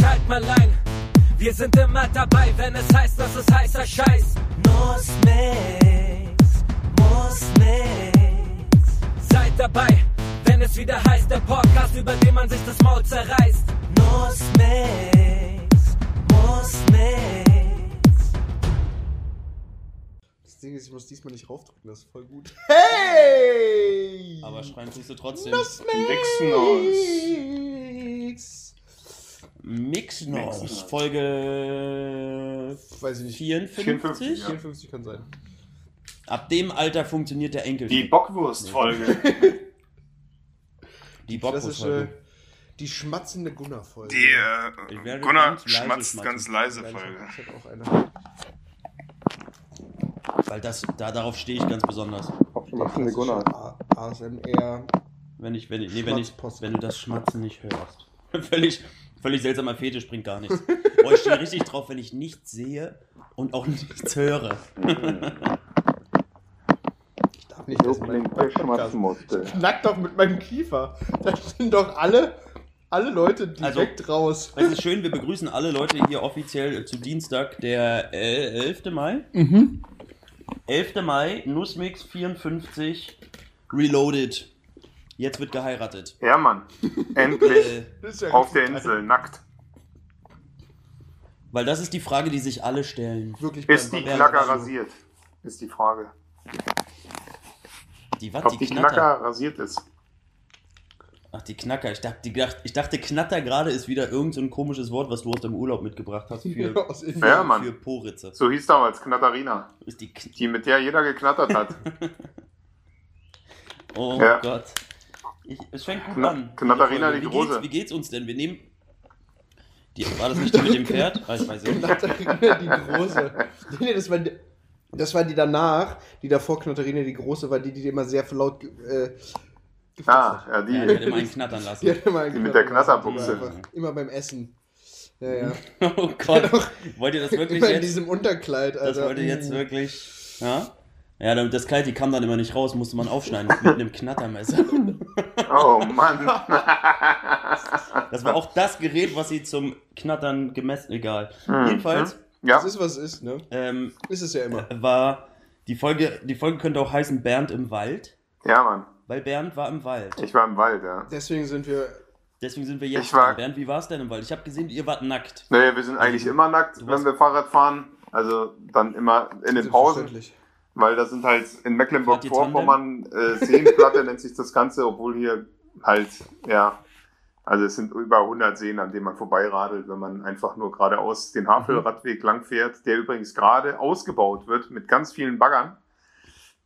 Schalt mal ein, wir sind immer dabei, wenn es heißt, dass es heißer Scheiß. Muss nix, muss nix. Seid dabei, wenn es wieder heißt, der Podcast, über den man sich das Maul zerreißt. Muss nix, muss nix. Das Ding ist, ich muss diesmal nicht raufdrücken, das ist voll gut. Hey! Aber schreien tust du trotzdem. Nuss Mix Mix. Mixnos. Folge Weiß ich nicht. 54. 54, ja. 54 kann sein. Ab dem Alter funktioniert der Enkel. Die Bockwurst-Folge. Die Bockwurst-Folge. die schmatzende Gunnar-Folge. Die äh, Gunnar ganz leise schmatzt schmatzen. ganz leise Folge. Ich auch eine. Weil das, da, darauf stehe ich ganz besonders. Schmatzende Gunnar. ASMR. Wenn ich, wenn ich, nee, wenn ich, wenn du das Schmatzen nicht hörst. völlig, völlig seltsamer Fetisch bringt gar nichts. Boah, ich stehe richtig drauf, wenn ich nichts sehe und auch nichts höre. Ich darf nicht, dass mein Podcast musste. knack doch mit meinem Kiefer. Da sind doch alle, alle Leute direkt Also- raus. Es ist schön, wir begrüßen alle Leute hier offiziell zu Dienstag, der äh, 11. Mai. Mhm. 11. Mai, Nussmix 54, Reloaded. Jetzt wird geheiratet. Ja, Mann. Endlich Äh, ja auf der Insel, nackt. weil das ist die Frage, die sich alle stellen. Wirklich Ist die Knacker also- rasiert? Ist die Frage. Die was? Ob Die die? Knacker rasiert ist. Ach, die Knacker. Ich dachte, die, ich dachte Knatter gerade ist wieder irgend so ein komisches Wort, was du aus dem Urlaub mitgebracht hast für, Indien. Ja, Mann. für Poritze. So hieß damals Knatterina. Ist die K Die, mit der jeder geknattert hat. oh Ja. Gott. Ich, es fängt gut Kna- an. Knatterina die wie Große. Geht's, wie geht's uns denn? Wir nehmen. Die, war das nicht die mit dem Pferd? Ah, ich weiß nicht. Knatterina die Große. Nee, nee, das war die, das war die danach, die davor Knatterina die Große war, die, die immer sehr laut ge- äh, gefasst Ah, hat. ja, die. Ja, die hat immer einen knattern lassen. Die, Die mit der Knatter- Knatterbuchse. Immer, beim Essen. Ja, ja. Oh Gott. Wollt ihr das wirklich immer in jetzt? diesem Unterkleid, Das Alter. wollt ihr jetzt wirklich. Ja? Ja, damit- das Kleid, die kam dann immer nicht raus, musste man aufschneiden mit einem Knattermesser. Oh Mann. Das war auch das Gerät, was sie zum Knattern gemessen. Egal. Hm, Jedenfalls Ja, Das ist, was es ist, ne? ähm, Ist es ja immer. war die Folge, die Folge könnte auch heißen Bernd im Wald, ja, Mann. weil Bernd war im Wald. Ich war im Wald, ja. Deswegen sind wir. Deswegen sind wir jetzt Ich war-. Bernd, wie war es denn im Wald? Ich habe gesehen, ihr wart nackt. Naja, wir sind eigentlich immer nackt, wenn wir Fahrrad fahren. Also dann immer in den Pausen. Weil das sind halt in Mecklenburg-Vorpommern äh, Seenplatte nennt sich das Ganze, obwohl hier halt, ja, also es sind über 100 Seen, an denen man vorbeiradelt, wenn man einfach nur geradeaus den Havelradweg lang fährt, der übrigens gerade ausgebaut wird mit ganz vielen Baggern.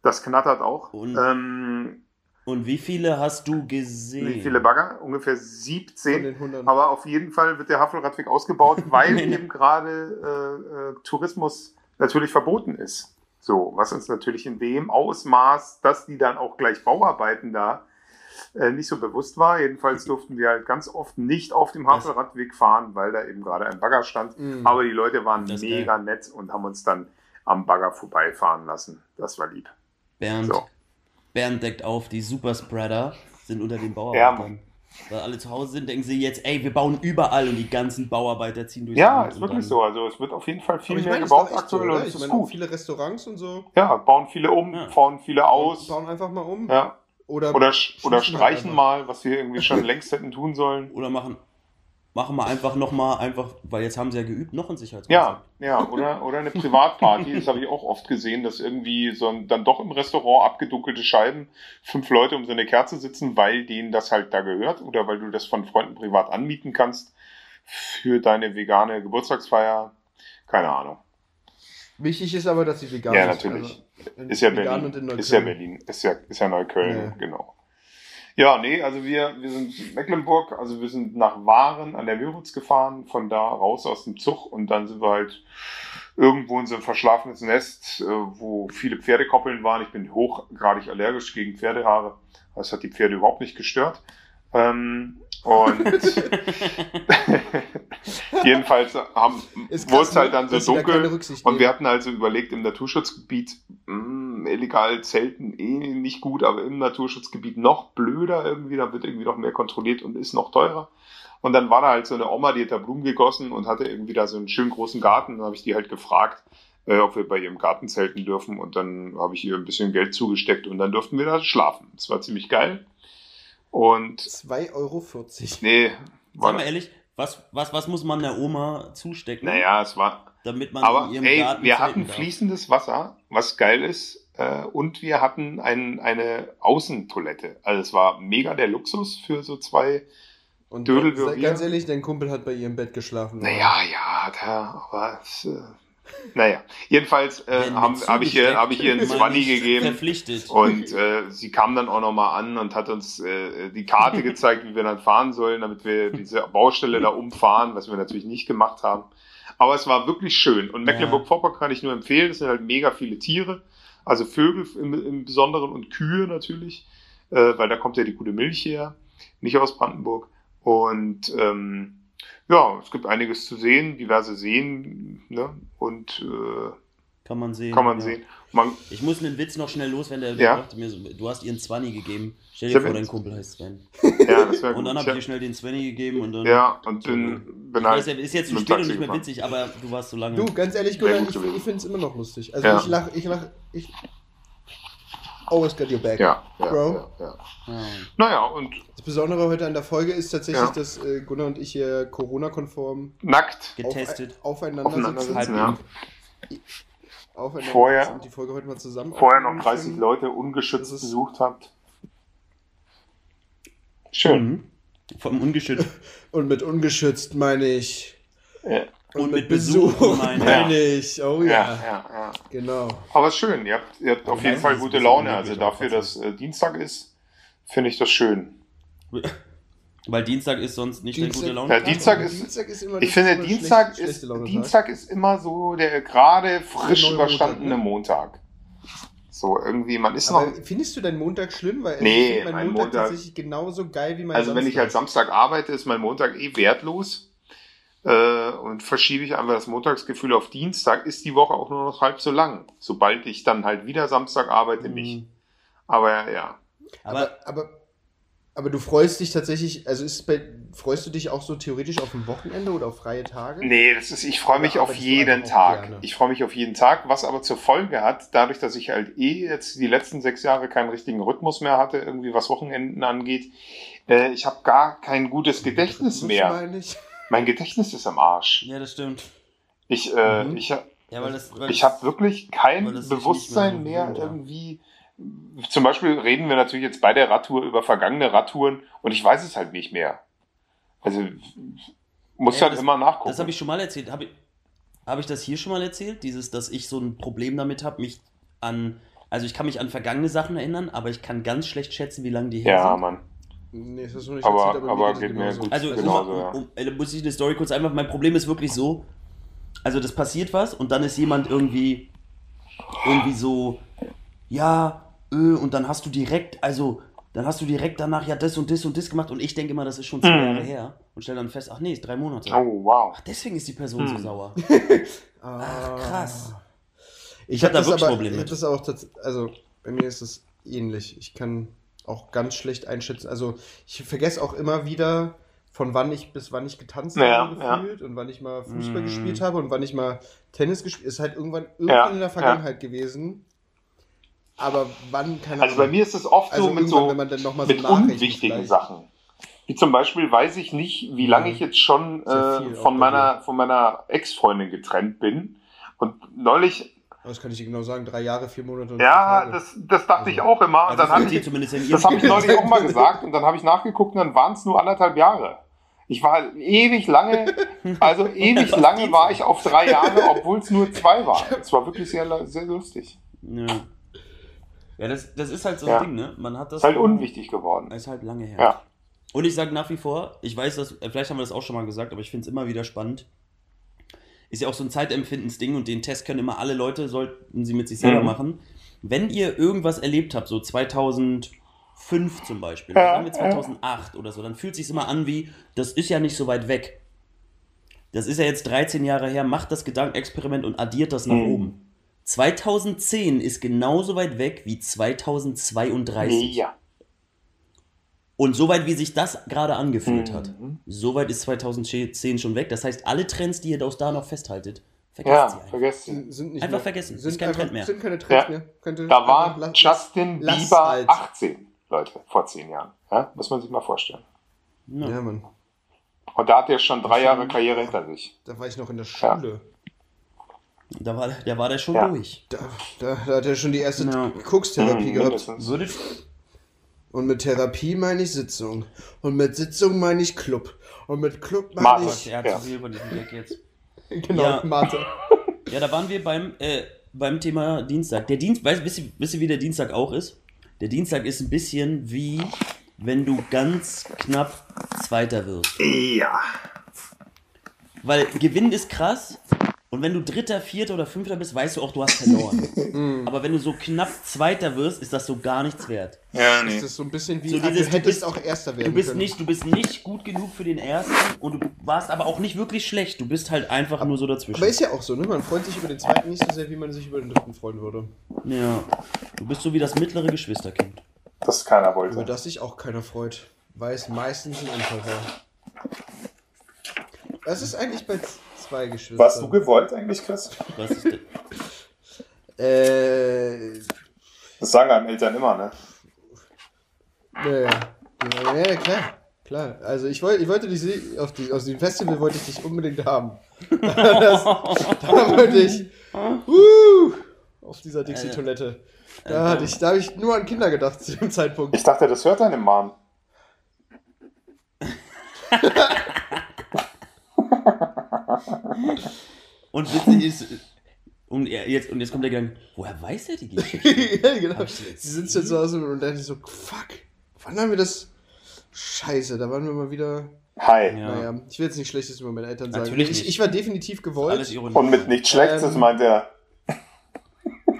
Das knattert auch. Und- Ähm, Und wie viele hast du gesehen? wie viele Bagger? Ungefähr Von 17. den 100. Aber auf jeden Fall wird der Havelradweg ausgebaut, weil eben gerade äh, äh, Tourismus natürlich verboten ist. So, was uns natürlich in dem Ausmaß, dass die dann auch gleich Bauarbeiten da äh, nicht so bewusst war. Jedenfalls durften wir halt ganz oft nicht auf dem Havelradweg fahren, weil da eben gerade ein Bagger stand. Mhm. Aber die Leute waren mega nett und haben uns dann am Bagger vorbeifahren lassen. Das war lieb. Bernd, So. Bernd deckt auf, die Superspreader sind unter den Ja, Bauarbeitern. Weil alle zu Hause sind, denken sie jetzt, ey, wir bauen überall und die ganzen Bauarbeiter ziehen durchs Ja, Land ist wirklich so. Also es wird auf jeden Fall viel mehr meine, gebaut so, aktuell und Ich es ist gut. viele Restaurants und so Ja, bauen viele um, Ja. bauen viele aus. bauen einfach mal um. Ja. Oder, Oder, oder schließen streichen halt mal, was wir irgendwie schon längst hätten tun sollen. Oder machen, machen wir einfach nochmal, einfach, weil jetzt haben sie ja geübt, noch ein Ja, Sicherheitskonzept. ja, oder, oder eine Privatparty, das habe ich auch oft gesehen, dass irgendwie so ein, dann doch im Restaurant abgedunkelte Scheiben, fünf Leute um so eine Kerze sitzen, weil denen das halt da gehört oder weil du das von Freunden privat anmieten kannst für deine vegane Geburtstagsfeier. Keine Ahnung. Wichtig ist aber, dass sie vegan Ja, ist. natürlich. Also, in- Ist ja vegan Berlin. und in Neukölln. Ist ja Berlin. Ist ja, ist ja Neukölln, Ja. genau. Ja, nee, also wir, wir sind in Mecklenburg, also wir sind nach Waren an der Müritz gefahren, von da raus aus dem Zug und dann sind wir halt irgendwo in so ein verschlafenes Nest, äh, wo viele Pferdekoppeln waren. Ich bin hochgradig allergisch gegen Pferdehaare. Das hat die Pferde überhaupt nicht gestört. Ähm, und jedenfalls haben, wurde es halt dann so da dunkel. Rücksicht Und wir hatten also überlegt, im Naturschutzgebiet, mh, illegal zelten eh nicht gut, aber im Naturschutzgebiet noch blöder irgendwie, da wird irgendwie noch mehr kontrolliert und ist noch teurer. Und dann war da halt so eine Oma, die hat da Blumen gegossen und hatte irgendwie da so einen schönen großen Garten. Dann habe ich die halt gefragt, äh, ob wir bei ihrem Garten zelten dürfen. Und dann habe ich ihr ein bisschen Geld zugesteckt und dann durften wir da schlafen. Das war ziemlich geil. Und 2,40 Euro. nee, war, Sag mal ehrlich, was, was, was muss man der Oma zustecken, naja, es war. damit man Aber in ihrem ey, Garten wir hatten darf? fließendes Wasser, was geil ist. Äh, und wir hatten ein, eine Außentoilette. Also es war mega der Luxus für so zwei. Und Dödel ganz ehrlich, dein Kumpel hat bei ihr im Bett geschlafen. Naja, ja, hat er, aber es, äh, naja. Jedenfalls äh, habe hab ich ihr, hab ich ihr einen Zwanni gegeben. Verpflichtet. Und äh, sie kam dann auch nochmal an und hat uns äh, die Karte gezeigt, wie wir dann fahren sollen, damit wir diese Baustelle da umfahren, was wir natürlich nicht gemacht haben. Aber es war wirklich schön. Und Mecklenburg-Vorpommern kann ich nur empfehlen. Es sind halt mega viele Tiere. Also Vögel im, im Besonderen und Kühe natürlich, äh, weil da kommt ja die gute Milch her, nicht aus Brandenburg. Und ähm, ja, es gibt einiges zu sehen, diverse Seen, ne? Und äh, Kann man sehen. kann man ja. sehen. Man, Ich muss einen Witz noch schnell loswerden. Der Ja. dachte mir so, du hast ihren Zwanni gegeben. Stell dir Der vor, dein Kumpel heißt Sven. ja, das wäre Und dann habe ich dir schnell den Svenny gegeben und dann. Ja, und bin, ich bin weiß, halt. ja, ist jetzt zu spät und nicht mehr witzig, aber du warst so lange. Du, ganz ehrlich, Gunnar, gut ich, ich finde es immer noch lustig. Also Ja. ich lach, ich lach, ich. Always got your back. Ja, ja, Bro. ja, ja. Ja. Naja, und Das Besondere heute an der Folge ist tatsächlich, Ja. dass äh, Gunnar und ich hier Corona-konform nackt Getestet. auf, aufeinander, aufeinander sitzen. sitzen, ja. Aufeinander Vorher- sitzen und die Folge heute mal zusammen Vorher noch aufnehmen 30 können. Leute ungeschützt besucht habt. Schön. Mhm. Vom Ungeschützt. Und mit ungeschützt meine ich. Ja, Und mit Besuch meine meine ich. ich. Oh ja, ja. ja. ja. Genau. Aber ist schön. Ihr habt, ihr habt auf jeden Fall gute Laune. Also dafür, dass äh, Dienstag ist, finde ich das schön. Weil Dienstag ist sonst nicht Dienstag- der gute Laune. Ja, Dienstag ist- Dienstag ist immer Ich finde, Dienstag schlecht- ist. Dienstag ist immer so der gerade frisch Der überstandene Montag, Montag. So, irgendwie, man ist noch. Aber findest du deinen Montag schlimm? Weil Nee, ich mein Montag, Montag- tatsächlich genauso geil wie mein Also wenn ich halt Samstag arbeite, ist mein Montag eh wertlos. Äh, und verschiebe ich einfach das Montagsgefühl auf Dienstag, ist die Woche auch nur noch halb so lang. Sobald ich dann halt wieder Samstag arbeite, nicht. Mhm. Aber ja. Aber Aber, aber, aber du freust dich tatsächlich, also ist es bei, freust du dich auch so theoretisch auf ein Wochenende oder auf freie Tage? Nee, das ist, ich freue mich Oder auf jeden Tag. gerne? Ich freue mich auf jeden Tag, was aber zur Folge hat, dadurch, dass ich halt eh jetzt die letzten sechs Jahre keinen richtigen Rhythmus mehr hatte, irgendwie was Wochenenden angeht. Äh, ich habe gar kein gutes Gedächtnis mehr. meine ich. Mein Gedächtnis ist am Arsch. ja, das stimmt. Mhm. Ich, äh, ich, Ja, das, Ich habe wirklich kein Bewusstsein mehr mehr, ja. irgendwie. Zum Beispiel reden wir natürlich jetzt bei der Radtour über vergangene Radtouren und ich weiß es halt nicht mehr. Also muss Ja, halt das- immer nachgucken. Das habe ich schon mal erzählt. Habe ich, hab ich das hier schon mal erzählt? Dieses, dass ich so ein Problem damit habe, mich an. Also ich kann mich an vergangene Sachen erinnern, aber ich kann ganz schlecht schätzen, wie lange die her ja, sind. Mann. Nee, das hast du nicht Aber- erzählt, aber mir geht es geht mir genauso. gut. Also, Genau um, so, ja. um, äh, muss ich eine Story kurz einfach. Mein Problem ist wirklich so: Also, das passiert was und dann ist jemand irgendwie, irgendwie so, ja, äh, und dann hast du direkt, also, dann hast du direkt danach ja das und das und das gemacht und ich denke immer, das ist schon zwei Mhm. Jahre her und stelle dann fest, ach nee, ist drei Monate. Oh, wow. Ach, deswegen ist die Person so Hm. sauer. Ah. Ach, krass. Ich hab habe da das wirklich aber, Probleme ich hab das auch also bei mir ist es ähnlich. Ich kann auch ganz schlecht einschätzen. Also ich vergesse auch immer wieder, von wann ich bis wann ich getanzt Ja, habe ja. gefühlt und wann ich mal Fußball Mm. gespielt habe und wann ich mal Tennis gespielt. Ist halt irgendwann irgendwann Ja, in der ja. Vergangenheit gewesen. Aber wann keine Also bei mir ist es oft Also so mit so wenn man dann noch mal so mit nachrechnet unwichtigen vielleicht. Sachen. Wie zum Beispiel weiß ich nicht, wie lange ich jetzt schon äh, von meiner von meiner Ex-Freundin getrennt bin. Und neulich, Das kann ich dir genau sagen. Drei Jahre, vier Monate und ja, vier das, das dachte ich Also- auch immer. Und Also, dann das ich, Das habe ich neulich auch mal gesagt und dann habe ich nachgeguckt und dann waren es nur anderthalb Jahre. Ich war ewig lange, also ewig lange war ich auf drei Jahre, obwohl es nur zwei waren. Es war wirklich sehr, sehr lustig. Ja, ja das, das ist halt so ein Ja. Ding, ne? Man hat das. Ist halt unwichtig geworden. Ist halt lange her. Ja. Und ich sage nach wie vor, ich weiß, dass, äh, vielleicht haben wir das auch schon mal gesagt, aber ich finde es immer wieder spannend. Ist ja auch so ein Zeitempfindensding und den Test können immer alle Leute, sollten sie mit sich selber Mhm. machen. Wenn ihr irgendwas erlebt habt, so 2005 zum Beispiel, Ja, oder sagen wir 2008 oder so, dann fühlt sich immer an wie, das ist ja nicht so weit weg. Das ist ja jetzt 13 Jahre her, macht das Gedankenexperiment und addiert das nach Mhm. oben. 2010 ist genauso weit weg wie 2032. Ja. Und soweit, wie sich das gerade angefühlt hat, Mhm. soweit ist 2010 schon weg. Das heißt, alle Trends, die ihr aus da noch festhaltet, vergesst Ja, sie einfach. vergesst. Sind, sind nicht Einfach mehr, vergessen. Sind Ist kein einfach, Trend mehr. Sind keine Trends Ja. mehr. Könnte Da war Justin lass Bieber halt. 18, Leute, vor zehn Jahren. Ja? Muss man sich mal vorstellen. Ja. Ja, Mann. Und da hat er schon drei Jahre Karriere hinter sich. Da war ich noch in der Schule. Da war, der war der schon Ja. durch. Da, da, da hat er schon die erste Ja. Kokstherapie Mhm, gehabt. mindestens. Und mit Therapie meine ich Sitzung. Und mit Sitzung meine ich Club. Und mit Club meine Martin. ich. er hat Ja. zu viel von diesem Gag jetzt. Genau, Ja. Mathe. Ja, da waren wir beim, äh, beim Thema Dienstag. Der Dienst, weißt, wisst, ihr, wisst ihr, wie der Dienstag auch ist? Der Dienstag ist ein bisschen wie, wenn du ganz knapp Zweiter wirst. Ja. Weil Gewinnen ist krass. Und wenn du Dritter, Vierter oder Fünfter bist, weißt du auch, du hast verloren. Aber wenn du so knapp Zweiter wirst, ist das so gar nichts wert. Ja, Das nee. ist so ein bisschen wie, So ah, dieses, du du hättest bist- auch Erster werden Du bist, können. nicht, du bist nicht gut genug für den Ersten und du warst aber auch nicht wirklich schlecht. Du bist halt einfach nur so dazwischen. Aber ist ja auch so, ne? Man freut sich über den zweiten nicht so sehr, wie man sich über den dritten freuen würde. Ja. Du bist so wie das mittlere Geschwisterkind. Das keiner Über wollte. das sich auch keiner freut. Weil es meistens ein Unfall war. Was ist eigentlich bei zwei Geschwistern? Warst du gewollt eigentlich, Chris? Was ist denn? Äh. Das sagen einem Eltern immer, ne? Naja. Ja, ja, klar. Klar. Also ich, wollte ich wollte dich auf, die, auf dem Festival wollte ich dich unbedingt haben. das, da wollte ich. Uh, auf dieser Dixie-Toilette. Da, hatte ich, da habe ich nur an Kinder gedacht zu dem Zeitpunkt. Ich dachte, das hört deine Mom. Und witzig ist, und, jetzt, und jetzt kommt der Gedanke, woher weiß er die Geschichte? ja, genau. Sie sind jetzt so aus und dachte ich so, fuck, wann haben wir das? Scheiße, da waren wir mal wieder. Hi. Ja. Naja, ich will jetzt nicht Schlechtes über meine Eltern sagen. Natürlich ich, ich war definitiv gewollt. Alles Ironie. Und mit nichts Schlechtes Ähm, meint er.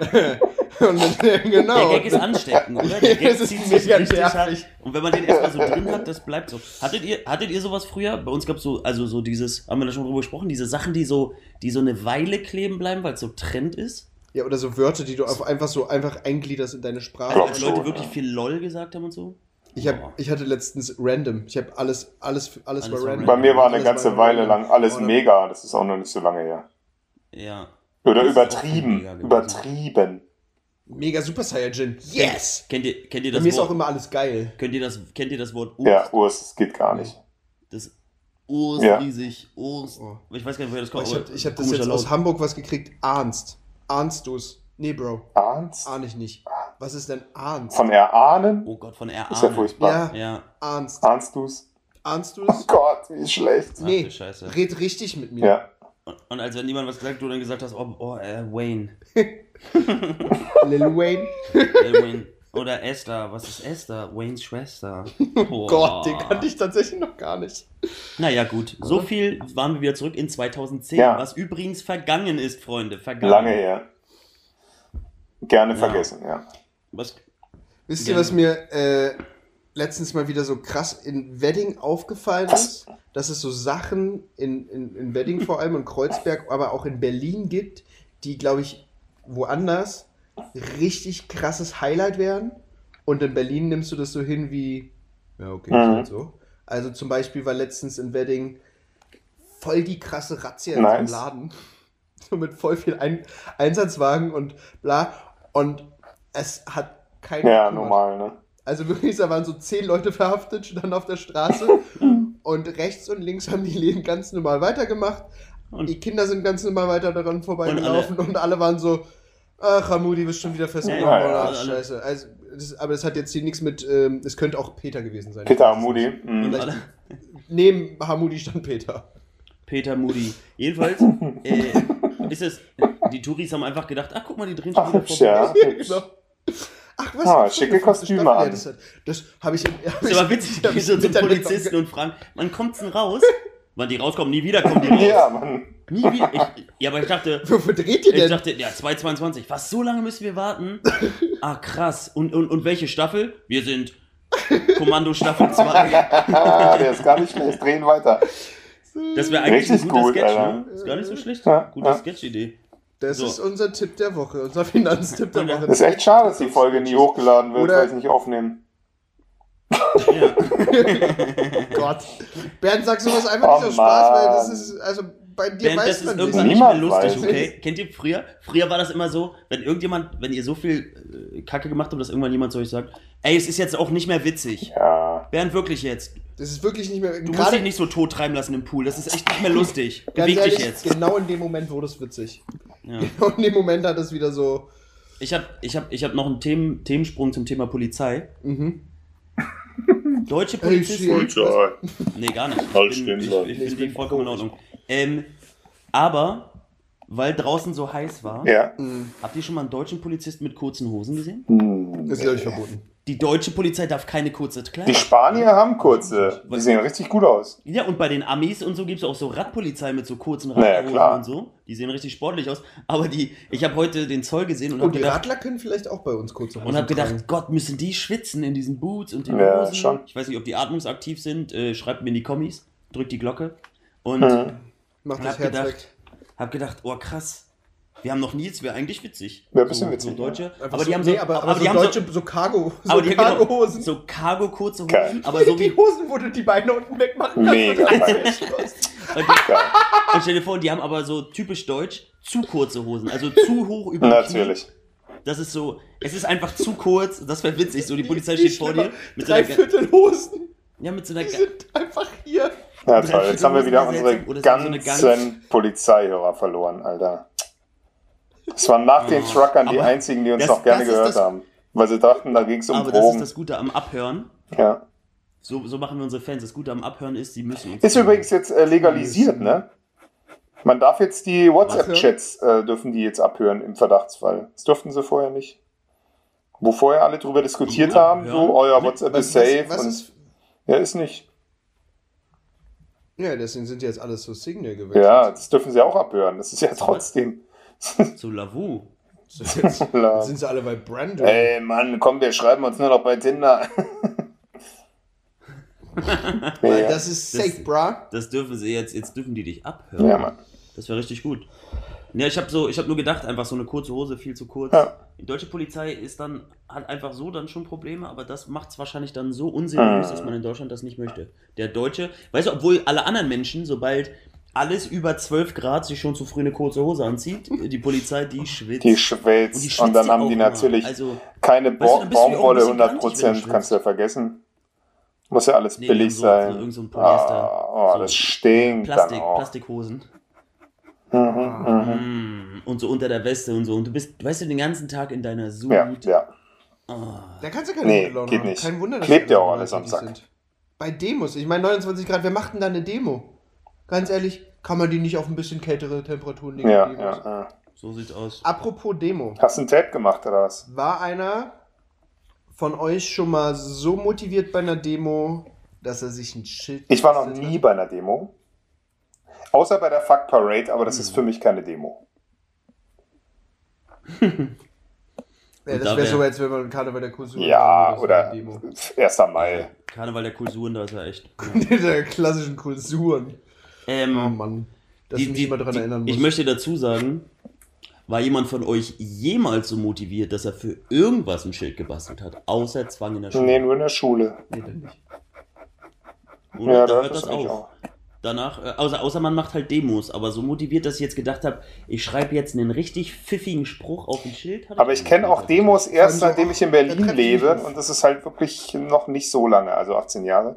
Und dann, genau. Der Gag ist ansteckend, oder? Der Gag Es ist zieht sich richtig nervig. hart. Und wenn man den erstmal so drin hat, das bleibt so. Hattet ihr, hattet ihr sowas früher? Bei uns gab es so, also so dieses, haben wir da schon drüber gesprochen, diese Sachen, die so, die so eine Weile kleben bleiben, weil es so Trend ist. Ja, oder so Wörter, die du auf einfach so einfach eingliederst in deine Sprache. Glaub Als schon, Leute ja. wirklich viel LOL gesagt haben und so. Ich, hab, ich hatte letztens random. Ich habe alles, alles, alles, Alles war random. Bei mir war eine Alles ganze war Weile lang alles dann- mega. Das ist auch noch nicht so lange her. Ja. Oder übertrieben. Übertrieben. Mega Super Saiyajin. Yes! Kennt ihr, kennt ihr Bei das mir ist auch Wort? immer alles geil. Kennt ihr das, kennt ihr das Wort Urs? Ja, Urs, das geht gar nicht. Das Urs Ja. riesig. Urs. Oh. Ich weiß gar nicht, woher das Oh, kommt. ich habe ich hab das jetzt aus Laut. Hamburg was gekriegt. Ahnst. Ahnst du's? Nee, Bro. Ahnst? Ahn ich nicht. Was ist denn Ahnst? Von erahnen? Oh Gott, von Ist ja erahnen. furchtbar. Ja, Ja. Ahnst. Ahnst du's? Ahnst Oh du's? Gott, wie schlecht. Ach, Nee, du Scheiße. red richtig mit mir. Ja. Und, als wenn niemand was gesagt, du dann gesagt hast, oh, oh äh, Wayne. Lil Wayne. Äh, Wayne. Oder Esther. Was ist Esther? Waynes Schwester. Oh Gott, den kannte ich tatsächlich noch gar nicht. Naja, gut. So viel waren wir wieder zurück in 2010. Ja. Was übrigens vergangen ist, Freunde. Vergangen. Lange her. Gerne Ja. vergessen, ja. Was, Wisst ihr, was mir äh, letztens mal wieder so krass in Wedding aufgefallen ist? Dass es so Sachen in, in, in Wedding vor allem und Kreuzberg, aber auch in Berlin gibt, die, glaube ich, woanders richtig krasses Highlight wären. Und in Berlin nimmst du das so hin wie, ja, okay, ist Mhm. halt so. Also zum Beispiel war letztens in Wedding voll die krasse Razzia in Nice. einem Laden. So mit voll viel Ein Einsatzwagen und bla. Und es hat keiner Ja, normal, ne? Also wirklich, da waren so zehn Leute verhaftet, standen auf der Straße und rechts und links haben die Läden ganz normal weitergemacht. Und- die Kinder sind ganz normal weiter daran vorbeigelaufen und alle, waren so, ach Hamudi, bist schon wieder festgenommen Ja, ja, oder ja, scheiße. Also, das, aber das hat jetzt hier nichts mit, ähm, es könnte auch Peter gewesen sein. Peter Amudi. und Mhm. Neben Hamudi stand Peter. Peter Moody. Jedenfalls äh, ist es. Die Touris haben einfach gedacht, ach guck mal, die drehen schon wieder vorbei. ja. genau. Ach, was? Ah, schicke Kostüme an. Das, das habe ich, hab Ist ich aber witzig, ich so zum. Polizisten und fragen, wann kommt's denn raus? Wann die rauskommen, nie wieder kommen die raus. Ja, Mann. Nie wieder. Ich, ja, aber ich dachte, Wofür dreht ihr ich denn? dachte, ja, 222. Was, so lange müssen wir warten? Ah, krass. Und, und, und welche Staffel? Wir sind Kommando Staffel 2. Ah, der ist gar nicht schlecht. Drehen weiter. Das wäre eigentlich ein Richtig guter gut, Sketch, Alter. ne? Ist gar nicht so schlecht. Ja, Gute ja. Sketch-Idee. Das So. ist unser Tipp der Woche, unser Finanztipp der Woche. Das ist echt schade, dass die Folge nie hochgeladen wird, Oder- weil sie nicht aufnehmen. Ja. Gott. Bernd, sag sowas einfach Oh, nicht aus Spaß, weil das ist, also bei dir Bernd, das weiß ist man irgendwann nicht. mehr lustig, okay? Kennt ihr früher? Früher war das immer so, wenn irgendjemand, wenn ihr so viel äh, Kacke gemacht habt, dass irgendwann jemand zu euch sagt, ey, es ist jetzt auch nicht mehr witzig. Ja. Bernd, wirklich jetzt. Das ist wirklich nicht mehr. Du musst dich nicht so tot treiben lassen im Pool. Das ist echt nicht mehr lustig. Beweg dich jetzt. Genau in dem Moment wurde es witzig. Ja. Genau in dem Moment hat es wieder so. Ich habe ich hab, ich hab noch einen Themen, Themensprung zum Thema Polizei. Mhm. Deutsche Hey, Polizisten. shit. Nee, gar nicht. Ich, bin, ich, ich Ich finde die bin vollkommen in. Ordnung. Ähm, aber, weil draußen so heiß war, Ja. habt ihr schon mal einen deutschen Polizisten mit kurzen Hosen gesehen? Hm. Das ist, glaube ich, verboten. Die deutsche Polizei darf keine kurze Kleider. Die Spanier haben kurze. Die sehen richtig gut aus. Ja, und bei den Amis und so gibt es auch so Radpolizei mit so kurzen Naja, Radhosen klar. und so. Die sehen richtig sportlich aus. Aber die, ich habe heute den Zoll gesehen und Und habe die gedacht, Radler können vielleicht auch bei uns kurze Hosen und hab gedacht. Gott, müssen die schwitzen in diesen Boots und den Ja, Hosen? schon. Ich weiß nicht, ob die atmungsaktiv sind. Äh, schreibt mir in die Kommis, drückt die Glocke. Und Mhm. Macht das Herz gedacht, weg. hab gedacht, oh krass. Wir haben noch nie, es wäre eigentlich witzig. Wäre ein bisschen so, witzig, So Deutsche. Einfach Aber so, die haben so, nee, aber, aber, aber so die haben deutsche, so, so, Cargo, so aber die genau, Cargo-Hosen. so Cargo kurze Hosen, Geil. aber so die wie Hosen, wo du die Beine unten wegmachen kannst. Mega und und, stell dir vor, die haben aber so typisch deutsch zu kurze Hosen, also zu hoch über die. Natürlich. Das ist so, es ist einfach zu kurz, das wäre witzig, so die Polizei Viel steht vor dir mit so einer, Drei Viertel Hosen, ja, mit so einer, die sind einfach hier. Ja, Drei toll. Jetzt haben wir wieder unsere Hosen oder so eine ganzen Polizeihörer verloren, Alter. Das waren nach den Oh, Truckern die einzigen, die uns das- noch gerne gehört das- haben. Weil sie dachten, da ging es um aber das ist Drogen. das Gute am Abhören. ja. So, so machen wir unsere Fans. Das Gute am Abhören ist, sie müssen uns. Ist übrigens jetzt äh, legalisiert, ne? Man darf jetzt die WhatsApp-Chats, äh, dürfen die jetzt abhören im Verdachtsfall. Das durften sie vorher nicht. Wo vorher alle drüber diskutiert Ja, haben, ja. so, euer WhatsApp ist safe. was und, ist, ja, ist nicht. ja, deswegen sind die jetzt alles so Signal gewechselt. Ja, das dürfen sie auch abhören. Das ist ja trotzdem. Zu Lavu. Sind sie alle bei Brandon. Ey, Mann, komm, wir schreiben uns nur noch bei Tinder. Weil das ist Das- safe, bra. Das dürfen sie jetzt, jetzt dürfen die dich abhören. ja, Mann. Das wäre richtig gut. Ja, ich habe so, ich habe nur gedacht, einfach so eine kurze Hose viel zu kurz. Ja. Die deutsche Polizei ist dann hat einfach so dann schon Probleme, aber das macht es wahrscheinlich dann so unseriös, Ah. dass man in Deutschland das nicht möchte. Der Deutsche, weißt du, obwohl alle anderen Menschen, sobald alles über 12 Grad sich schon zu früh eine kurze Hose anzieht, die Polizei, die schwitzt. Die schwitzt. Und, schwitzt dann sie haben die natürlich Also, keine Weißt du, Ba- dann bist du Baumwolle bisschen 100 grantig, wenn du kannst du ja vergessen. Muss ja alles Nee, billig so- sein. so irgend so ein Polyester. Ah, oh, So das stinkt Plastik, dann auch. Plastikhosen. Mhm, mhm. Mm, Und so unter der Weste und so. Und du bist, weißt du, den ganzen Tag in deiner Suit. Ja, ja. Oh. Da kannst du keine Nee, Laune geht haben. nicht. Kein Wunder, dass Klebt die ja auch alle alles am Sack. sind. Bei Demos, ich meine 29 Grad, wer macht denn da eine Demo? Ganz ehrlich, kann man die nicht auf ein bisschen kältere Temperaturen legen? Ja, ja, ja. So sieht's aus. Apropos Demo, Hast du ein Tape gemacht oder was? war einer von euch schon mal so motiviert bei einer Demo, dass er sich ein Schild Ich war noch nie hat? bei einer Demo. Außer bei der Fuck Parade, aber das ist Hm. für mich keine Demo. Ja, das da wäre wär- so, als wenn man Karneval der Kultur Ja, oder Demo. 1. Mai. Karneval der Kulturen, da ist er echt. der klassischen Kulturen. Ähm, Oh Mann. Dass ich mich immer daran erinnern muss. Ich möchte dazu sagen, war jemand von euch jemals so motiviert, dass er für irgendwas ein Schild gebastelt hat, außer Zwang in der Schule? Nee, nur in der Schule. nee, dann nicht. Oder Ja, da hört das auf. auch. Danach, äh, außer, außer man macht halt Demos, aber so motiviert, dass ich jetzt gedacht habe, ich schreibe jetzt einen richtig pfiffigen Spruch auf ein Schild. Aber ich kenne auch Demos erst, seitdem ich in Berlin lebe und das ist halt wirklich noch nicht so lange, also 18 Jahre.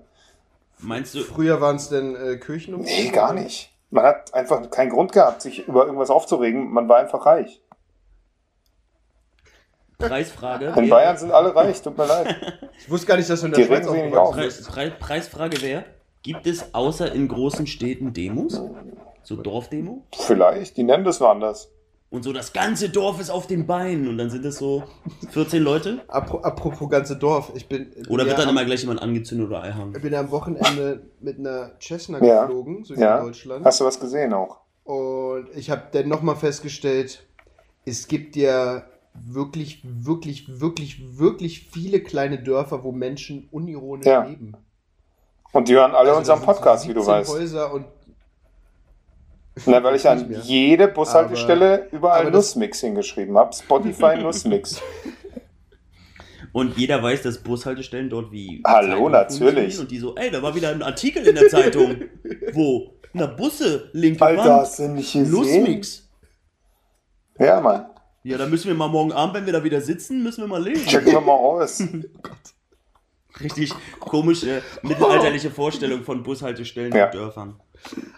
Meinst du, Früher waren es denn äh, Kirchen Nee, gar nicht. Man hat einfach keinen Grund gehabt, sich über irgendwas aufzuregen. Man war einfach reich. Preisfrage? In Bayern sind alle reich, tut mir leid. Ich wusste gar nicht, dass du in der Die Schweiz Preis, bist. Preis, Preisfrage wäre, gibt es außer in großen Städten Demos? So Dorfdemo? Vielleicht, die nennen das woanders. Und so das ganze Dorf ist auf den Beinen und dann sind es so 14 Leute? Apro apropos ganze Dorf, ich bin. Oder ja wird dann am, immer gleich jemand angezündet oder Eihang? Ich bin am Wochenende mit einer Cessna Ja. geflogen, so Ja. in Deutschland. Hast du was gesehen auch? Und ich habe dann nochmal festgestellt, es gibt ja wirklich, wirklich, wirklich, wirklich viele kleine Dörfer, wo Menschen unironisch Ja. leben. Und die hören alle Also unseren sind so Podcast, wie du 17 weißt. Häuser und Na, weil ich an jede Bushaltestelle überall aber Nussmix hingeschrieben habe. Spotify Nussmix. Und jeder weiß, dass Bushaltestellen dort wie. Hallo, Zeitungen natürlich. Und die so, ey, da war wieder ein Artikel in der Zeitung. Wo? Na, Busse, linke Alter, hast Wand. du nicht gesehen? Lusmix. Ja, Mann. Ja, da müssen wir mal morgen Abend, wenn wir da wieder sitzen, müssen wir mal lesen. Checken wir mal aus. Richtig komische mittelalterliche Vorstellung von Bushaltestellen Ja. in Dörfern.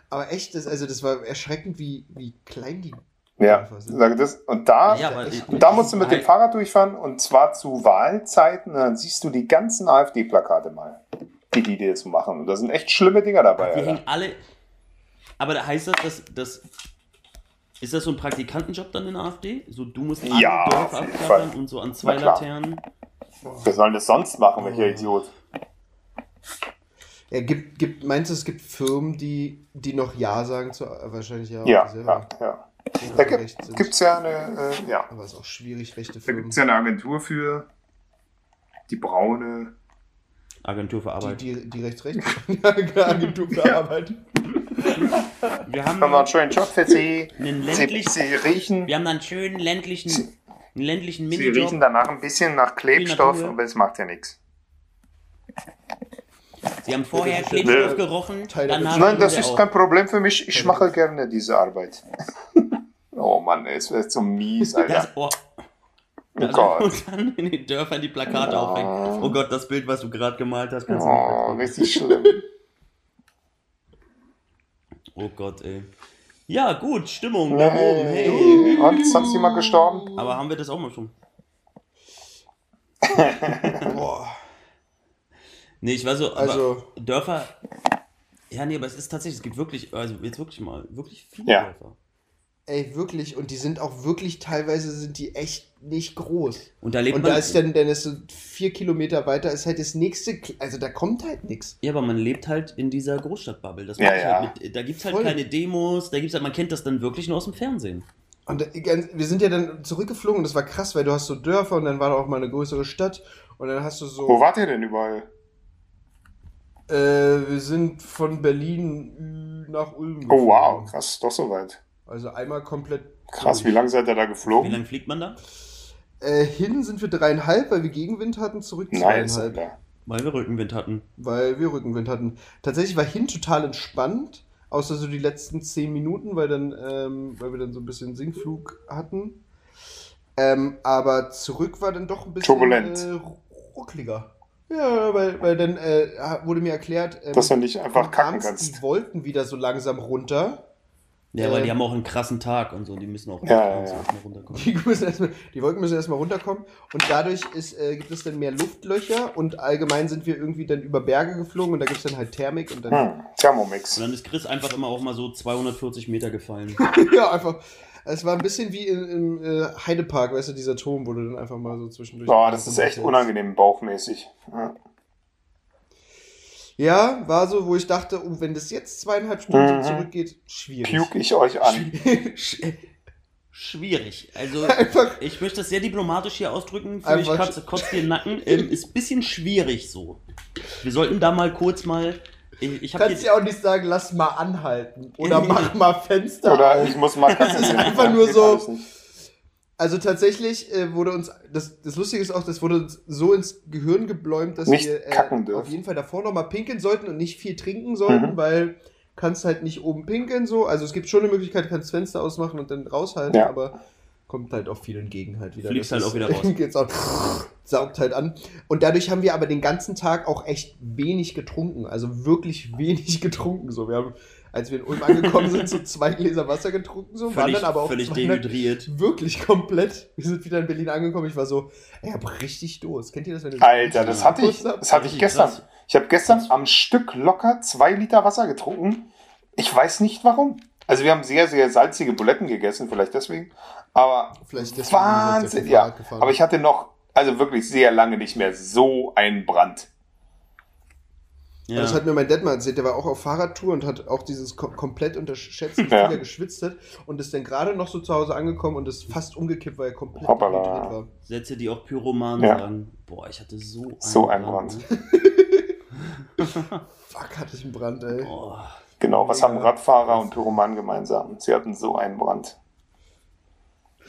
Aber echt, das, also das war erschreckend, wie, wie klein die Ja, das. Und da, Ja, und da musst du mit dem Fahrrad durchfahren und zwar zu Wahlzeiten. Und dann siehst du die ganzen AfD-Plakate mal, die die dir so machen. Und da sind echt schlimme Dinger dabei. Die Alter. hängen alle. Aber da heißt das, dass das. Ist das so ein Praktikantenjob dann in der AfD? So, du musst alle Ja, Dörfer abklappern und so an zwei. Laternen. Wer soll denn das sonst machen, welcher Idiot? Ja, gibt, gibt, meinst du, es gibt Firmen, die, die noch Ja sagen zu wahrscheinlich ja, Ja, die ja, ja. selber Da recht gibt sind. es ja eine, äh, ja. Aber es ist auch schwierig, rechte Da Firmen. gibt es ja eine Agentur für die braune. Agentur für die, Arbeit. die, die rechts rechts Agentur für Arbeit. Wir haben, Haben wir einen schönen Job für Sie. einen Sie, ländlichen, Sie riechen, wir haben da einen schönen ländlichen, einen ländlichen Sie riechen danach ein bisschen nach Klebstoff, aber es macht ja nichts. Sie haben vorher Das Klebstoff Nee. gerochen, Nein, das ist kein Problem für mich. Ich mache gerne diese Arbeit. oh Mann, ey, es wäre so mies, Das, Alter. oh, Oh also, Gott. und dann in den Dörfern die Plakate Ja. aufhängen. Oh Gott, das Bild, was du gerade gemalt hast, kannst du Oh, nicht richtig schlimm. Oh Gott, ey. Ja, gut, Stimmung da oben, hey. Hey. Und ist sonst jemand gestorben? Aber haben wir das auch mal schon? Boah. Nee, ich war so, aber Also, Dörfer. Ja, nee, aber es ist tatsächlich, es gibt wirklich, also jetzt wirklich mal, wirklich viele Ja. Dörfer. ey, wirklich. Und die sind auch wirklich, teilweise sind die echt nicht groß. Und da lebt Und man. da ist dann, dann ist so vier Kilometer weiter, ist halt das nächste, also da kommt halt nichts. ja, aber man lebt halt in dieser Großstadtbubble. Das Ja, ich ja. halt mit, da gibt's halt Voll. keine Demos, da gibt's halt, man kennt das dann wirklich nur aus dem Fernsehen. Und äh, wir sind ja dann zurückgeflogen und das war krass, weil du hast so Dörfer und dann war da auch mal eine größere Stadt und dann hast du so. Wo wart ihr denn überall? Äh, wir sind von Berlin nach Ulm. Oh geflogen. wow, krass, doch so weit. Also einmal komplett. Krass, wie durch. lange seid ihr da Wie geflogen? lange fliegt man da? Äh, hin sind wir dreieinhalb, weil wir Gegenwind hatten, zurück zweieinhalb, Alter. Weil wir Rückenwind hatten. weil wir Rückenwind hatten. Tatsächlich war hin total entspannt, außer so die letzten zehn Minuten, weil dann, ähm, weil wir dann so ein bisschen Sinkflug hatten. Ähm, aber zurück war dann doch ein bisschen Turbulent. Äh, ruckliger. Ja, weil, weil dann äh, wurde mir erklärt, ähm, Dass du nicht einfach kacken kannst. Die wollten wieder so langsam runter. Ja, weil Äh, die haben auch einen krassen Tag und so, die müssen auch Ja, ja. erstmal runterkommen. Die, müssen erstmal, die Wolken müssen erstmal runterkommen und dadurch ist, äh, gibt es dann mehr Luftlöcher und allgemein sind wir irgendwie dann über Berge geflogen und da gibt es dann halt Thermik und dann Hm, Thermomix. Und dann ist Chris einfach immer auch mal so 240 Meter gefallen. ja einfach. Es war ein bisschen wie im äh, Heidepark, weißt du, dieser Turm, wo du dann einfach mal so zwischendurch. Boah, das ist echt unangenehm bauchmäßig. Ja. Ja, war so, wo ich dachte, oh, wenn das jetzt zweieinhalb Stunden Mhm. zurückgeht, schwierig. Puke ich euch an. Sch- Schwierig. Also, Einfach. ich möchte das sehr diplomatisch hier ausdrücken. Für ich Einfach- kotze, kotzt dir den Nacken. Ähm, ist ein bisschen schwierig so. Wir sollten da mal kurz mal. Ich, ich Kannst ja auch nicht sagen, lass mal anhalten oder mach mal Fenster Oder auf. ich muss mal kacken. ist gehen. einfach nur so-. Also tatsächlich äh, wurde uns, das, das Lustige ist auch, das wurde uns so ins Gehirn gebläumt, dass Nicht wir äh, auf jeden Fall davor nochmal pinkeln sollten und nicht viel trinken sollten, Mhm. weil kannst halt nicht oben pinkeln so. Also es gibt schon eine Möglichkeit, du kannst das Fenster ausmachen und dann raushalten, Ja. aber kommt halt auch viel entgegen halt wieder. Fliegst Das halt auch wieder raus. geht's auch, saugt halt an. Und dadurch haben wir aber den ganzen Tag auch echt wenig getrunken. Also wirklich wenig getrunken. So, wir haben, als wir in Ulm angekommen sind, so zwei Gläser Wasser getrunken, so, waren Völlig, dann aber auch völlig 200 dehydriert. Wirklich komplett. Wir sind wieder in Berlin angekommen. Ich war so, ey, ich hab richtig Durst. Kennt ihr das, wenn ihr Alter, das hatte ich, das hatte ich gestern. krass. Ich habe gestern am Stück locker zwei Liter Wasser getrunken. Ich weiß nicht warum. Also wir haben sehr, sehr salzige Buletten gegessen, vielleicht deswegen. Aber Vielleicht Wahnsinn, ja. Aber ich hatte noch, also wirklich sehr lange nicht mehr so einen Brand. Ja. Das hat mir mein Dad mal erzählt, der war auch auf Fahrradtour und hat auch dieses kom komplett unterschätzt, wie Ja. er geschwitzt hat und ist dann gerade noch so zu Hause angekommen und ist fast umgekippt, weil er komplett Hoppala. dehydriert war. Sätze, die auch Pyromanen Ja. sagen. Boah, ich hatte so einen So einen Brand. ne? Fuck, hatte ich einen Brand, ey. Oh. Genau, was Ja. haben Radfahrer und Pyromanen gemeinsam? Sie hatten so einen Brand.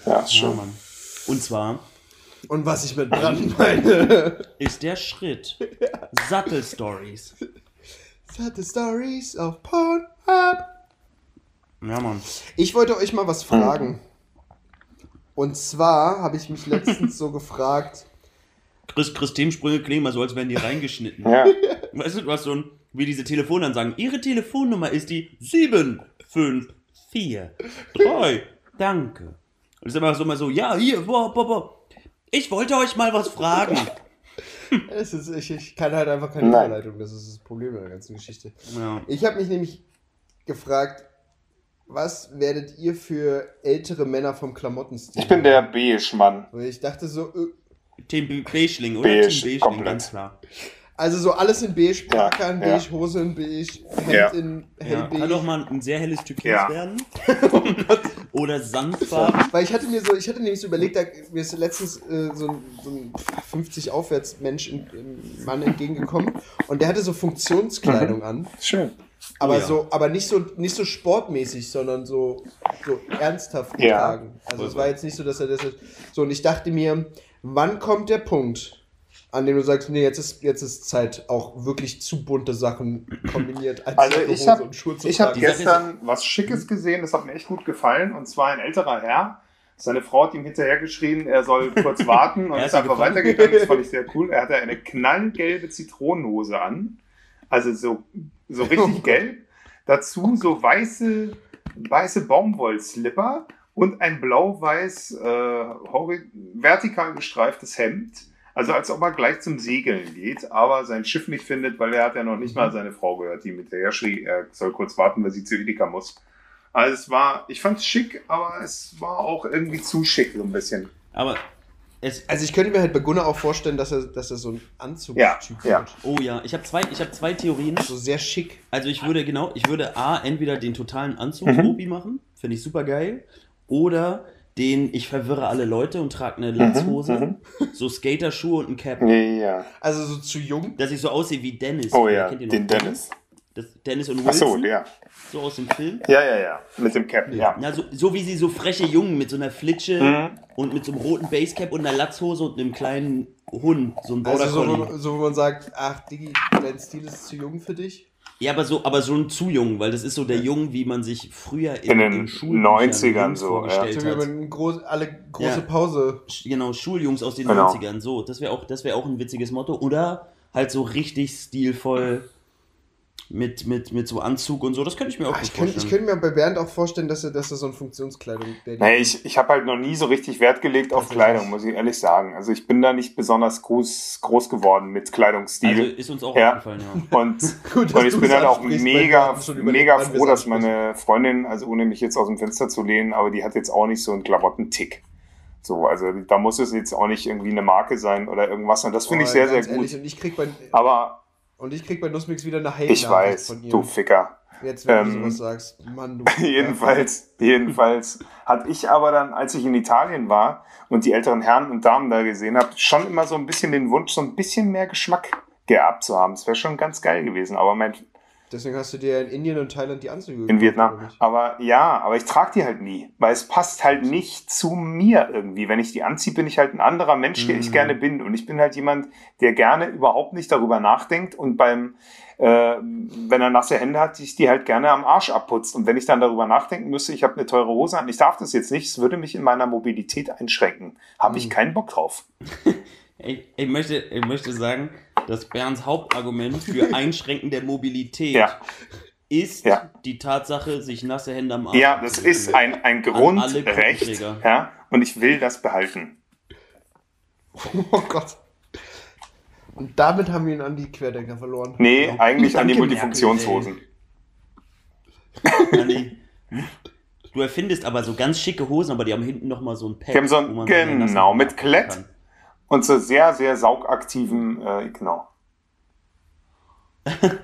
Ja, ist Ja, schön. Mann. Und zwar Und was ich mit dran meine. Ist der Schritt. Sattelstories. Satte Stories auf Pornhub. Ja, Mann. Ich wollte euch mal was fragen. Und zwar habe ich mich letztens so gefragt, Chris, Chris Themensprünge klingen mal so, als wären die reingeschnitten. Ja. Weißt du, du hast so ein, wie diese Telefonansagen. Ihre Telefonnummer ist die 754 3. Danke. Und das ist immer so, immer so, ja, hier, boah, boah, boah. Ich wollte euch mal was fragen. es ist, ich, ich kann halt einfach keine Nein. Überleitung. Das ist das Problem in der ganzen Geschichte. Ja. Ich habe mich nämlich gefragt, was werdet ihr für ältere Männer vom Klamottenstil? Ich bin der Beige-Mann. Ich dachte so, äh, Team Beischling, oder? Beige, Team komplett. ganz klar. also so alles in beige, Ja, Parker in ja. beige, Hose in beige, Hemd Ja. in Ja, hellbeige. kann doch mal ein sehr helles Türkis Ja. werden. Oder Sandfarben. Weil ich hatte mir so, ich hatte nämlich so überlegt, da, mir ist letztens äh, so, ein, so ein 50 aufwärts Mensch, in, in, Mann entgegengekommen und der hatte so Funktionskleidung an, Schön. aber Oh ja. so, aber nicht so, nicht so sportmäßig, sondern so, so ernsthaft Ja. getragen. Also es war jetzt nicht so, dass er das so und ich dachte mir, wann kommt der Punkt, an dem du sagst, nee, jetzt ist jetzt ist Zeit, auch wirklich zu bunte Sachen kombiniert als Also ich habe und Schuhe zu ich hab gestern was Schickes gesehen, das hat mir echt gut gefallen. Und zwar ein älterer Herr. Seine Frau hat ihm hinterhergeschrien, er soll kurz warten und ist einfach weitergegangen. Das fand ich sehr cool. Er hatte eine knallgelbe Zitronenhose an. Also so, so richtig gelb. Dazu so weiße, weiße Baumwollslipper und ein blau-weiß äh, vertikal gestreiftes Hemd. Also als ob er gleich zum Segeln geht, aber sein Schiff nicht findet, weil er hat ja noch nicht mal seine Frau gehört, die mit der schrie, er soll kurz warten, weil sie zu Edeka muss. Also es war, ich fand es schick, aber es war auch irgendwie zu schick so ein bisschen. Aber es. Also ich könnte mir halt bei Gunnar auch vorstellen, dass er, dass er so ein Anzugstyp Ja, ja. wird. Oh ja, ich habe zwei, ich hab zwei Theorien. So sehr schick. Also ich würde genau, ich würde A, entweder den totalen Anzug Mhm. Machen, finde ich super geil, oder den ich verwirre alle Leute und trage eine Latzhose, Mhm, so Skaterschuhe und ein Cap, Ja. Also so zu jung. dass ich so aussehe wie Dennis. Oh ja, kennt ihr noch den Dennis. Das, Dennis und Ach so, Wilson, der. so aus dem Film. Ja, ja, ja. Mit dem Cap, ja. Ja, so, so wie sie so freche Jungen mit so einer Flitsche Mhm. und mit so einem roten Basecap und einer Latzhose und einem kleinen Hund, so ein Border Also so, so, wo man sagt, ach Diggi, dein Stil ist zu jung für dich. Ja, aber so, aber so ein zu jung, weil das ist so der Jung, wie man sich früher In den Schulbüchern 90ern Jungs so, vorgestellt So wie hat. groß, alle große Ja. Pause. Genau, Schuljungs aus den Genau. 90ern. So, das wäre auch, das wäre auch ein witziges Motto. Oder halt so richtig stilvoll mit, mit, mit so Anzug und so. Das könnte ich mir auch gut ich könnte ich vorstellen. könnte mir bei Bernd auch vorstellen, dass er, dass er so ein Funktionskleidung. Nee, ich, ich habe halt noch nie so richtig Wert gelegt auf. Kleidung, muss ich ehrlich sagen. Also ich bin da nicht besonders groß, groß geworden mit Kleidungsstil. also ist uns auch Ja. aufgefallen, ja. und, Gut, und ich bin es halt auch mega, mega froh, dass meine Freundin, also ohne mich jetzt aus dem Fenster zu lehnen, aber die hat jetzt auch nicht so einen Klamottentick. So, also da muss es jetzt auch nicht irgendwie eine Marke sein oder irgendwas. Und das finde ich Oh, sehr, sehr gut. ehrlich, Und ich krieg bei, Aber und ich krieg bei Nussmix wieder eine Hate ich weiß, du Ficker. Jetzt, wenn du ähm, sowas sagst. Mann, du. jedenfalls, jedenfalls hatte ich aber dann, als ich in Italien war und die älteren Herren und Damen da gesehen habe, schon immer so ein bisschen den Wunsch, so ein bisschen mehr Geschmack geerbt zu haben. Das wäre schon ganz geil gewesen. Aber mein, Deswegen hast du dir in Indien und Thailand die Anzüge in Vietnam. Aber ja, aber ich trage die halt nie, weil es passt halt nicht zu mir irgendwie. Wenn ich die anziehe, bin ich halt ein anderer Mensch, der ich Mhm. gerne bin. Und ich bin halt jemand, der gerne überhaupt nicht darüber nachdenkt und beim, äh, wenn er nasse Hände hat, sich die halt gerne am Arsch abputzt. Und wenn ich dann darüber nachdenken müsste, ich habe eine teure Hose an, ich darf das jetzt nicht, es würde mich in meiner Mobilität einschränken. Habe ich Mhm. keinen Bock drauf. Ich, ich, möchte, ich möchte sagen, dass Bernds Hauptargument für Einschränken der Mobilität Ja. ist Ja. die Tatsache, sich nasse Hände am Arsch Ja, das ist ein, ein Grundrecht. Ja, und ich will das behalten. Oh Gott. Und damit haben wir ihn an die Querdenker verloren. Nee, Genau. eigentlich an die Multifunktionshosen. Du erfindest aber so ganz schicke Hosen, aber die haben hinten nochmal so ein Pad. Die haben so ein- genau, mit Klett. kann. Und so sehr, sehr saugaktiven, äh, genau.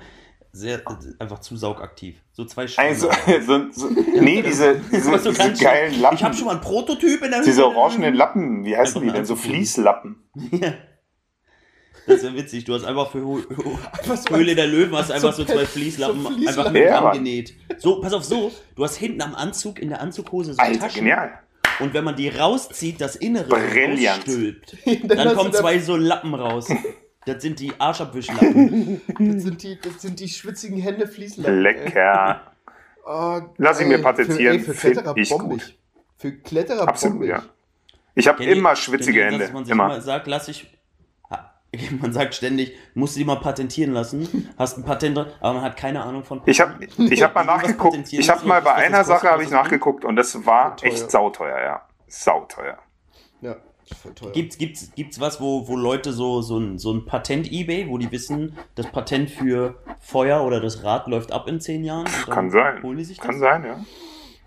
Sehr, einfach zu saugaktiv. So zwei Schwämme. Also, so, so, nee, diese, diese, diese geilen schön- Lappen. Ich habe schon mal einen Prototyp in der diese orangenen Lappen, wie heißen die denn? So. Fließlappen. Ja. Das wäre witzig. Du hast einfach für Höhle der Löwen hast einfach So so, zwei Fließlappen, so Fließlappen. einfach mit Ja, genäht. So, pass auf so. Du hast hinten am Anzug, in der Anzughose so Alter, Taschen. genial. Und wenn man die rauszieht, das Innere Brillant. rausstülpt, Dann kommen zwei so Lappen raus. Das sind die Arschabwischlappen. Das sind die, das sind die schwitzigen Hände Fließlappen. Lecker. Oh, Lass ich mir patentieren, Für, ey, für Kletterer ich bombig. gut. Für Kletterer Absolut, bombig. ja. Ich habe immer schwitzige kennt Hände. dass man sich Immer. immer sagt, lass ich. Man sagt ständig, musst du die mal patentieren lassen. Hast ein Patent dran, aber man hat keine Ahnung von Ich habe ich hab mal nachgeguckt. Ich habe mal bei einer Sache habe ich nachgeguckt und das war Teuer. echt sauteuer, ja. Sauteuer. Ja, teuer. Gibt's, gibt's, gibt's was, wo, wo Leute so, so ein, so ein Patent-Ebay, wo die wissen, das Patent für Feuer oder das Rad läuft ab in zehn Jahren? Kann sein. Holen die sich das? Kann sein, ja.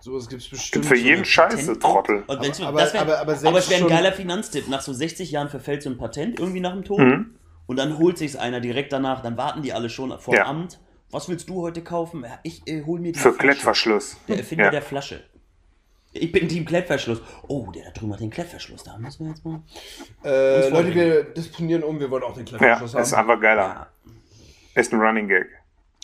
Sowas gibt es bestimmt. Gibt für jeden Scheiße, Trottel. Aber- das wär, aber- aber, aber es wäre ein geiler Finanztipp. Nach so 60 Jahren verfällt so ein Patent irgendwie nach dem Tod. Mhm. Und dann holt sich's einer direkt danach. Dann warten die alle schon vor Ja. Amt. Was willst du heute kaufen? Ja, Ich äh, hol mir die Für Flasche. Klettverschluss. Der Erfinder Ja. der Flasche. Ich bin Team Klettverschluss. Oh, der da drüben hat den Klettverschluss. Da müssen wir jetzt mal. Äh, Leute, wir disponieren um, wir wollen auch den Ja, Klettverschluss ist haben. einfach geiler. Ja. Ist ein Running Gag.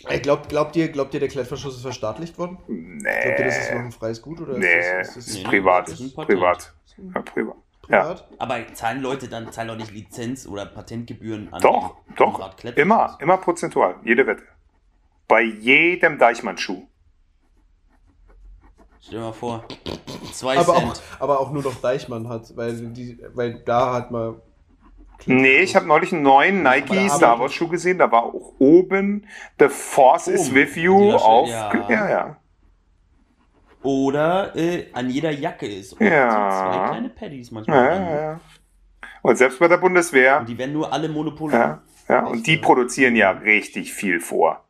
Ey, glaubt, glaubt, ihr, glaubt ihr, der Klettverschluss ist verstaatlicht worden? Glaubt ihr, das ist noch Nee. ein freies Gut? Oder Nee, ist das, ist das Nee, privat. das ist. Privat. Ja, privat. Ja. Aber zahlen Leute dann zahlen doch nicht Lizenz oder Patentgebühren an Doch, doch. Immer, immer prozentual. Jede Wette. Bei jedem Deichmann-Schuh. Stell dir mal vor. Zwei Aber auch, Cent. aber auch nur noch Deichmann hat, weil, die, weil da hat man. Nee, ich habe neulich einen neuen Nike Star Wars Schuh gesehen. Da war auch oben The Force is Oben. with you Lasche- auf. ja. Ja, ja. Oder äh, an jeder Jacke ist. Und Ja. so zwei kleine Paddies manchmal. Ja, ja, ja. Und selbst bei der Bundeswehr. Und die werden nur alle Monopole. Ja, ja. Und die produzieren ja richtig viel vor.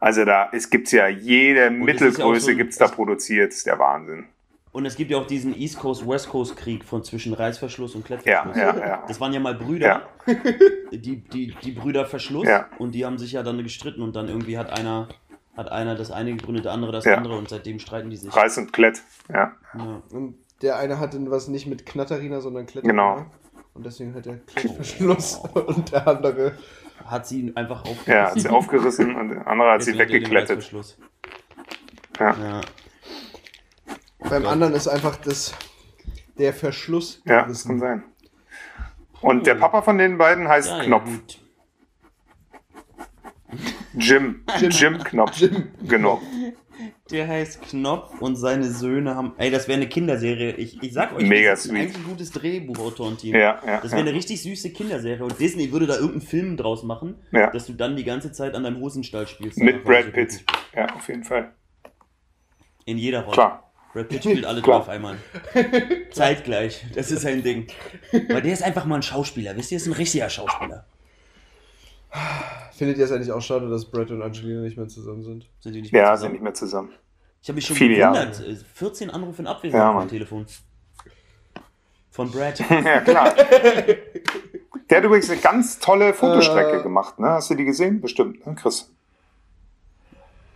Also da es gibt's ja jede es ist ja Mittelgröße so- gibt's da produziert. ist der Wahnsinn. Und es gibt ja auch diesen East Coast West Coast Krieg von zwischen Reißverschluss und Ja, Klettverschluss. ja, ja. Das waren ja mal Brüder, die, die, die Brüder Verschluss Ja. und die haben sich ja dann gestritten und dann irgendwie hat einer, hat einer das eine gegründet, der andere das Ja. andere und seitdem streiten die sich. Reiß und Klett. Ja. Ja. Und der eine hatte was nicht mit Knatterina, sondern Kletterina. Genau. Und deswegen hat er Klettverschluss und der andere. Hat sie ihn einfach aufgerissen. Ja, hat sie aufgerissen und der andere hat sie Deswegen den weggeklettet. Reißverschluss. Ja. Ja. Beim anderen ist einfach das, der Verschluss. Ja, das kann sein. Und der Papa von den beiden heißt Ja, Knopf. Jim. Jim. Jim Knopf. Jim. Genau. Der heißt Knopf und seine Söhne haben. Ey, das wäre eine Kinderserie. Ich, ich sag euch, Mega das ist eigentlich ein gutes Drehbuchautorenteam. Ja, ja, Das wäre ja. eine richtig süße Kinderserie. Und Disney würde da irgendeinen Film draus machen, Ja. dass du dann die ganze Zeit an deinem Hosenstall spielst. Mit Brad Pitt. Ja, auf jeden Fall. In jeder Rolle. Klar. Brad Pitt spielt alle Klar. drei auf einmal. Zeitgleich. Das ist sein Ding. Weil der ist einfach mal ein Schauspieler. Wisst ihr, ist ein richtiger Schauspieler. Findet ihr es eigentlich auch schade, dass Brad und Angelina nicht mehr zusammen sind? Sind die nicht mehr Ja, sind zusammen? nicht mehr zusammen. Ich habe mich schon Viele Jahre. gewundert. äh, 14 Anrufe in Ja, Abwesenheit Mann. am Telefon. Von Brad. ja, klar. Der hat übrigens eine ganz tolle Fotostrecke Äh. gemacht, ne? Hast du die gesehen? Bestimmt, ne, Chris?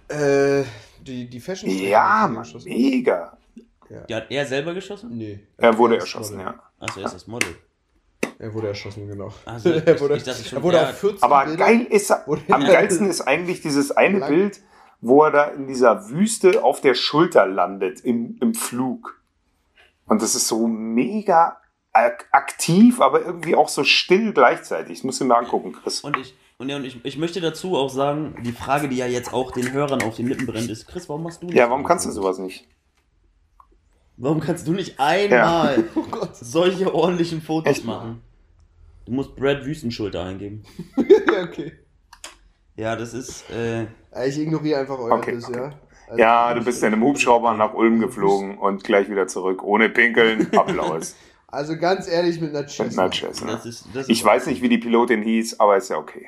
Äh, die, die Fashion Ja, Mann, mega. Die hat er selber geschossen? Nee. Er wurde erschossen, Model. ja. Achso, er ist das Model. Er wurde erschossen, genau. Also, ich- er wurde, ich dachte schon, er wurde ja. auf 14 Aber Bilder- geil ist er, am geilsten ist eigentlich dieses eine Lang- Bild, wo er da in dieser Wüste auf der Schulter landet im, im Flug. Und das ist so mega ak- aktiv, aber irgendwie auch so still gleichzeitig. Das musst du mir angucken, Chris. Und ich, und, ja, und ich, ich möchte dazu auch sagen, die Frage, die ja jetzt auch den Hörern auf den Lippen brennt, ist, Chris, warum machst du nicht? Ja, warum kannst du sowas nicht? Warum kannst du nicht einmal Oh Gott. solche ordentlichen Fotos Echt machen? Du musst Brad Wüstenschulter eingeben. ja, okay. Ja, das ist, äh, Ja, Ich ignoriere einfach euer Okay, Biss, okay. ja? Also, Ja, du bist in einem Hubschrauber nach Ulm geflogen und gleich wieder zurück. Ohne Pinkeln, Applaus. Also ganz ehrlich, mit einer Mit Cessna. einer Cessna. das ist, das Ich ist, weiß nicht, wie die Pilotin hieß, aber ist ja okay.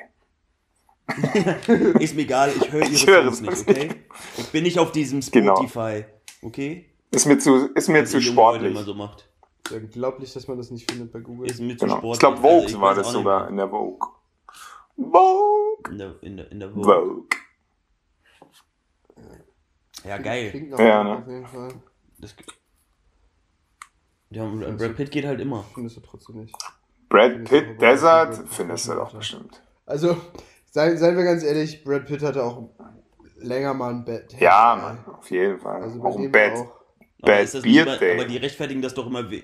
ist mir egal, ich höre ihre Ich höre Songs es nicht, okay? Ich bin nicht auf diesem Genau. Spotify, okay? Ist mir zu, ist mir Was zu sportlich. immer so macht. Ja, unglaublich, dass man das nicht findet bei Google. Ist mir zu Genau. sportlich. Ich glaube, Vogue Also, ich war das nicht sogar mehr. in der Vogue. Vogue. In der, in der, in der Vogue. Vogue. Ja, geil. Klingt nach Ja, ne? auf jeden Fall. Das, ja, und Brad Pitt geht halt immer. Findest du trotzdem nicht. Brad Pitt Desert findest du doch bestimmt. Also, seien, seien wir ganz ehrlich, Brad Pitt hatte auch länger mal ein Bett. Ja, Mann, auf jeden Fall. Also auch im Bett. Auch, Aber, Bad ist immer, aber die rechtfertigen das doch immer. we-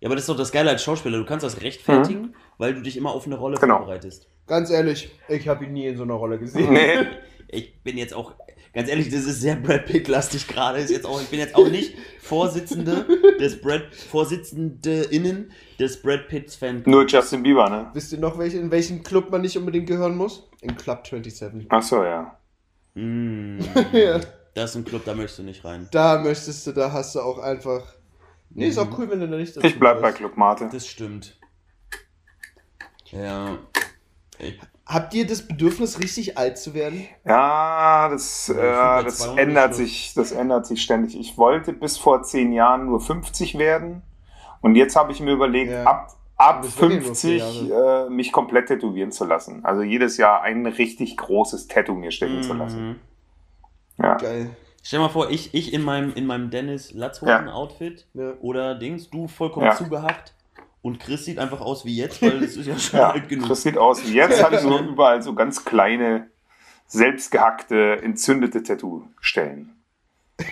Ja, aber das ist doch das Geile als Schauspieler. Du kannst das rechtfertigen, weil du dich immer auf eine Rolle Mhm. Genau. vorbereitest. Ganz ehrlich, ich habe ihn nie in so einer Rolle gesehen. Nee. Ich bin jetzt auch, ganz ehrlich, das ist sehr Brad Pitt-lastig gerade. Ist jetzt auch, ich bin jetzt auch nicht Vorsitzende des Brad, VorsitzendInnen des Brad Pitts Fan. Nur Justin Bieber, ne? Wisst ihr noch, welche, in welchen Club man nicht unbedingt gehören muss? In Club 27. Ach so, ja. Mm, Ja. das ist ein Club, da möchtest du nicht rein. Da möchtest du, da hast du auch einfach. Nee, ist auch cool, wenn du da nicht dazu Ich bleib bei gehörst. Club Mate. Das stimmt. Ja. Ich, Habt ihr das Bedürfnis, richtig alt zu werden? Ja, das, äh, das 200 ändert sich, das ändert sich ständig. Ich wollte bis vor zehn Jahren nur 50 werden und jetzt habe ich mir überlegt, Ja. ab, ab Du bist wirklich nur 50 vier äh, mich komplett tätowieren zu lassen. Also jedes Jahr ein richtig großes Tattoo mir stechen zu lassen. Mhm. Ja. Geil. Stell mal vor, ich, ich in meinem, in meinem Dennis Latzhosen-Outfit Ja. oder Dings, du vollkommen Ja. zugehackt und Chris sieht einfach aus wie jetzt, weil es ist ja schon Ja, alt genug. das sieht aus wie jetzt, ich so überall so ganz kleine, selbstgehackte, entzündete Tattoo-Stellen.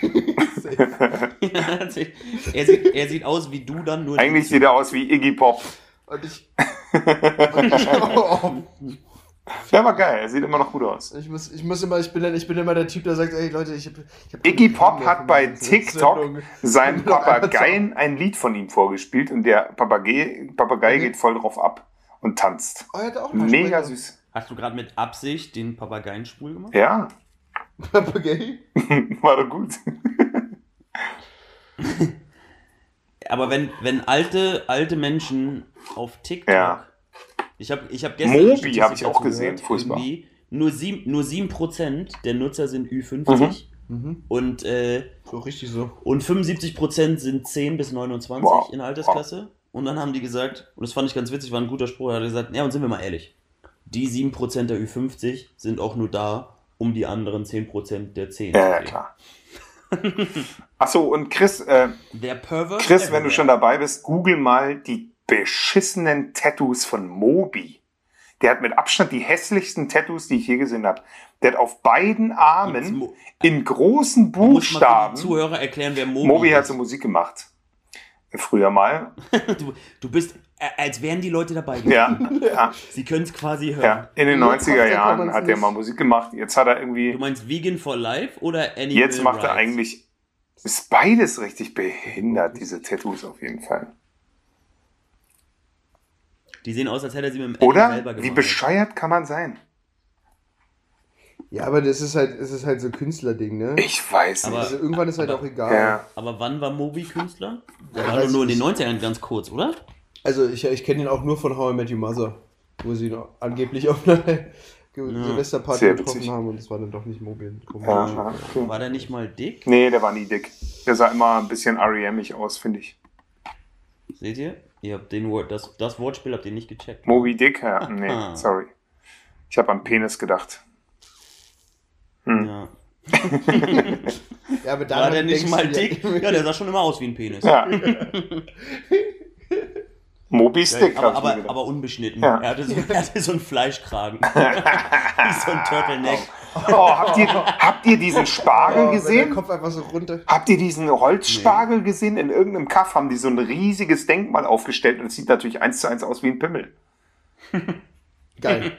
er, sieht, er sieht aus wie du dann nur. Eigentlich sieht er aus wie Iggy Pop. Und ich. Und ich, oh, Der war geil, er sieht immer noch gut aus. ich, muss, ich muss immer, ich bin, ich bin immer der Typ, der sagt, ey Leute, ich hab. Ich hab Iggy Pop hat bei TikTok Sendung. seinem einfach Papageien ein Lied von ihm vorgespielt und der Papagei, Papagei Mhm. geht voll drauf ab und tanzt. Oh, er hat auch mal Mega Sprecher. süß. Hast du gerade mit Absicht den Papageien schwul gemacht? Ja, Papagei? war doch gut. Aber wenn, wenn alte, alte Menschen auf TikTok. Ja. Ich habe ich hab gestern. Mobi eine Statistik hab ich auch gesehen, gehört, furchtbar. Nur 7%, nur 7 der Nutzer sind Ü50 Mhm. und, äh, So richtig so. und 75% sind 10 bis 29 Wow. in der Altersklasse. Und dann haben die gesagt, und das fand ich ganz witzig, war ein guter Spruch, er hat gesagt, ja, und sind wir mal ehrlich, die 7% der Ü50 sind auch nur da, um die anderen 10% der 10 Ja, ja, klar. Achso, und Chris, äh, Der Pervert. Chris, wenn du schon dabei bist, google mal die beschissenen Tattoos von Moby. Der hat mit Abstand die hässlichsten Tattoos, die ich je gesehen habe. Der hat auf beiden Armen in großen Buchstaben. Zuhörer erklären, wer Mobi, Moby hat so Musik gemacht. Früher mal. Du, du bist, als wären die Leute dabei. gewesen. Ja, ja, Sie können es quasi hören. ja. In den Nur 90er kann Jahren hat er mal Musik gemacht. Jetzt hat er irgendwie. Du meinst Vegan for Life oder Animal Jetzt macht er Rights? eigentlich. Ist beides richtig behindert, diese Tattoos auf jeden Fall. Die sehen aus, als hätte er sie mit dem Eddie Oder? selber Wie gemalt. bescheuert kann man sein? Ja, aber das ist halt, es ist halt so Künstlerding, ne? Ich weiß Aber- nicht. Also irgendwann ist halt aber- auch egal. Ja. Aber wann war Moby Künstler? Der Ja, war weiß doch nur in den nicht. 90ern ganz kurz, oder? Also ich, ich kenne ihn auch nur von How I Met Your Mother, wo sie ihn angeblich auf einer Ge- Silvesterparty Sehr getroffen haben und es war dann doch nicht mobil. Ja, ja, okay. War der nicht mal dick? Nee, der war nie dick. Der sah immer ein bisschen R.E.M.ig aus, finde ich. Seht ihr? Ihr habt den Wort, das, das Wortspiel habt ihr nicht gecheckt. Moby Dick? Ja, nee, sorry. Ich habe an Penis gedacht. Ja. Ja, aber War daran der nicht mal ja- dick? Ja, der sah schon immer aus wie ein Penis. Ja. Moby Stick, aber, mir aber, gedacht. aber unbeschnitten. Ja. Er, hatte so, er hatte so einen Fleischkragen. wie so ein Turtleneck. Oh, habt, ihr, habt ihr diesen Spargel Oh, wenn der gesehen? Kopf einfach so runter. Habt ihr diesen Holzspargel gesehen? In irgendeinem Kaff haben die so ein riesiges Denkmal aufgestellt und es sieht natürlich eins zu eins aus wie ein Pimmel. Geil.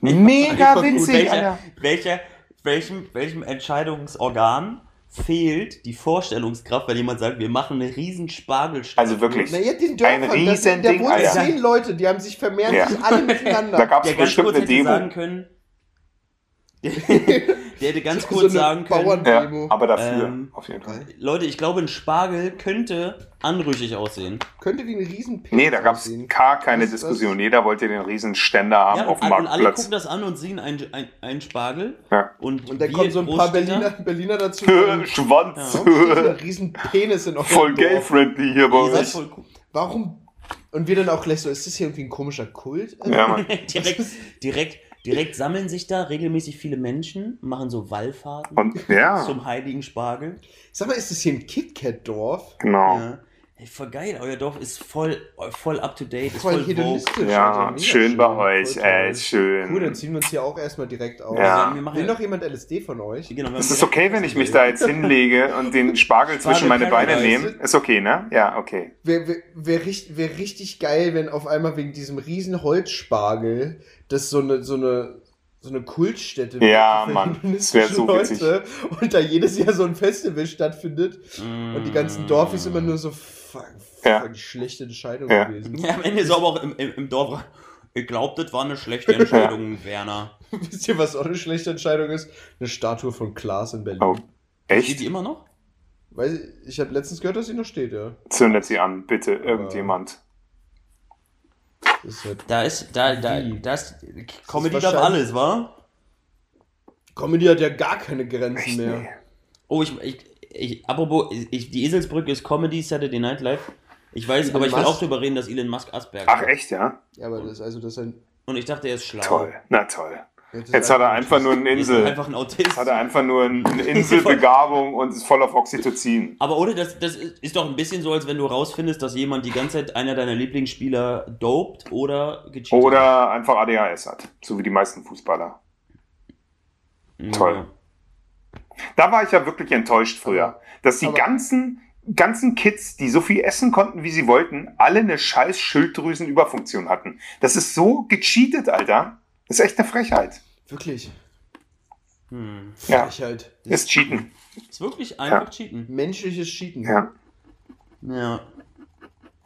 Mega witzig, welcher, Alter. welcher, welchem, welchem Entscheidungsorgan fehlt die Vorstellungskraft, wenn jemand sagt, wir machen eine riesen Spargelstatue. Also wirklich. Na, den Ein Dörfern, da, Riesending, da wohnen Alter. zehn Leute, die haben sich vermehrt, Ja. sich alle Da miteinander. gab es ganz bestimmt eine hätte sagen Demo. können, der hätte ganz kurz so sagen können, Ja, aber dafür, Ähm, auf jeden Fall. Leute, ich glaube, ein Spargel könnte anrüchig aussehen. Könnte wie ein riesen Nee, da gab es gar keine Was- was- Diskussion. Jeder wollte den riesen Ständer haben Ja, auf und, dem und alle Marktplatz. gucken das an und sehen einen, ein, einen Spargel. Ja. Und, Und dann kommen so ein paar Berliner, Berliner dazu. Schwanz. Ein riesen Penis in Voll gay-friendly hier bei uns. voll cool. Warum? Und wir dann auch gleich so, ist das hier irgendwie ein komischer Kult? Ja, Mann. direkt, direkt, direkt sammeln sich da regelmäßig viele Menschen, machen so Wallfahrten Und ja, zum heiligen Spargel. Sag mal, ist das hier ein KitKat-Dorf? genau. Ja. Ey, voll geil, euer Dorf ist voll, voll up to date, Voll voll hedonistisch. Ja, Alter, mega schön bei euch, ey, schön. Cool, dann ziehen wir uns hier auch erstmal direkt aus. Ja. Wir machen Will ja- noch jemand LSD von euch? Genau, Ist es okay, wenn ich mich da jetzt hinlege und den Spargel zwischen meine Beine nehme? Ist okay, ne? Ja, okay. Wäre wär, wär, richtig, wär richtig geil, wenn auf einmal wegen diesem riesen Holzspargel das so eine, so eine, so eine Kultstätte Ja, Mann, das wär so witzig. Leute und da jedes Jahr so ein Festival stattfindet Mm. und die ganzen Dorfis immer nur so fuck, Ja. die schlechte Entscheidung Ja. gewesen. Ja, am Ende ist aber auch im, im, im Dorf. Ich glaube, das war eine schlechte Entscheidung, Werner. Wisst ihr, was auch eine schlechte Entscheidung ist? Eine Statue von Klaas in Berlin. Oh, Steht echt? die immer noch? Weiß ich, ich habe letztens gehört, dass sie noch steht, ja. Zündet sie an, bitte, irgendjemand. Das ist halt Da ist, da, da, Wie? da ist, Comedy ist darf alles, wa? Comedy hat ja gar keine Grenzen Echt, mehr. nee. Oh, ich, ich, ich apropos, ich, die Eselsbrücke ist Comedy Saturday Night Live. Ich weiß, Elon aber ich will Musk? auch drüber reden, dass Elon Musk Asperger Ach, hat. echt, ja? Ja, aber das, also das ist ein. Und ich dachte, er ist schlau. Toll, na toll. ist Jetzt hat er einfach nur eine ist Insel. einfach ein Autist. Hat er einfach nur eine Inselbegabung und ist voll auf Oxytocin. Aber oder das, das ist ist doch ein bisschen so, als wenn du rausfindest, dass jemand die ganze Zeit einer deiner Lieblingsspieler dopt oder gecheatet hat. Oder einfach ADHS hat. So wie die meisten Fußballer. Ja. toll. Da war ich ja wirklich enttäuscht früher. Dass die Aber- ganzen, ganzen Kids, die so viel essen konnten, wie sie wollten, alle eine scheiß Schilddrüsenüberfunktion hatten. Das ist so gecheatet, Alter. Das ist echt eine Frechheit. Wirklich. Hm. Ja. Frechheit. Das Ist Cheaten. Ist wirklich einfach Ja. cheaten. menschliches Cheaten. Ja. Ja.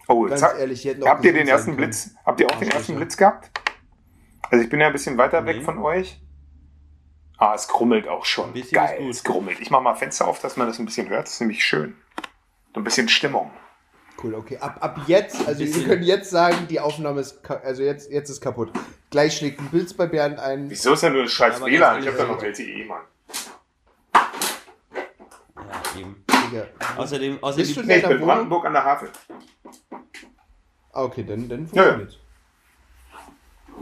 Oh, Ganz ha- ehrlich, habt ihr den ersten können. Blitz? Habt ihr auch den Arschlöcher. ersten Blitz gehabt? Also ich bin ja ein bisschen weiter weg Nee. von euch. Ah, es grummelt auch schon. Ein bisschen Geil, ist gut. es grummelt. Ich mach mal Fenster auf, dass man das ein bisschen hört. Das ist nämlich schön. So ein bisschen Stimmung. Cool, okay. Ab, ab jetzt, also wir können jetzt sagen, die Aufnahme ist, also jetzt, jetzt ist kaputt. Gleich schlägt ein Blitz bei Bernd ein. Wieso ist ja nur ein scheiß Aber WLAN? Ich hab da noch LTE, Mann. Ja, eben. Digga. Außerdem, Bist außerdem du Nee, ich bin? Brandenburg an der Havel. Ah, okay, dann, dann Ja, ja. funktioniert's.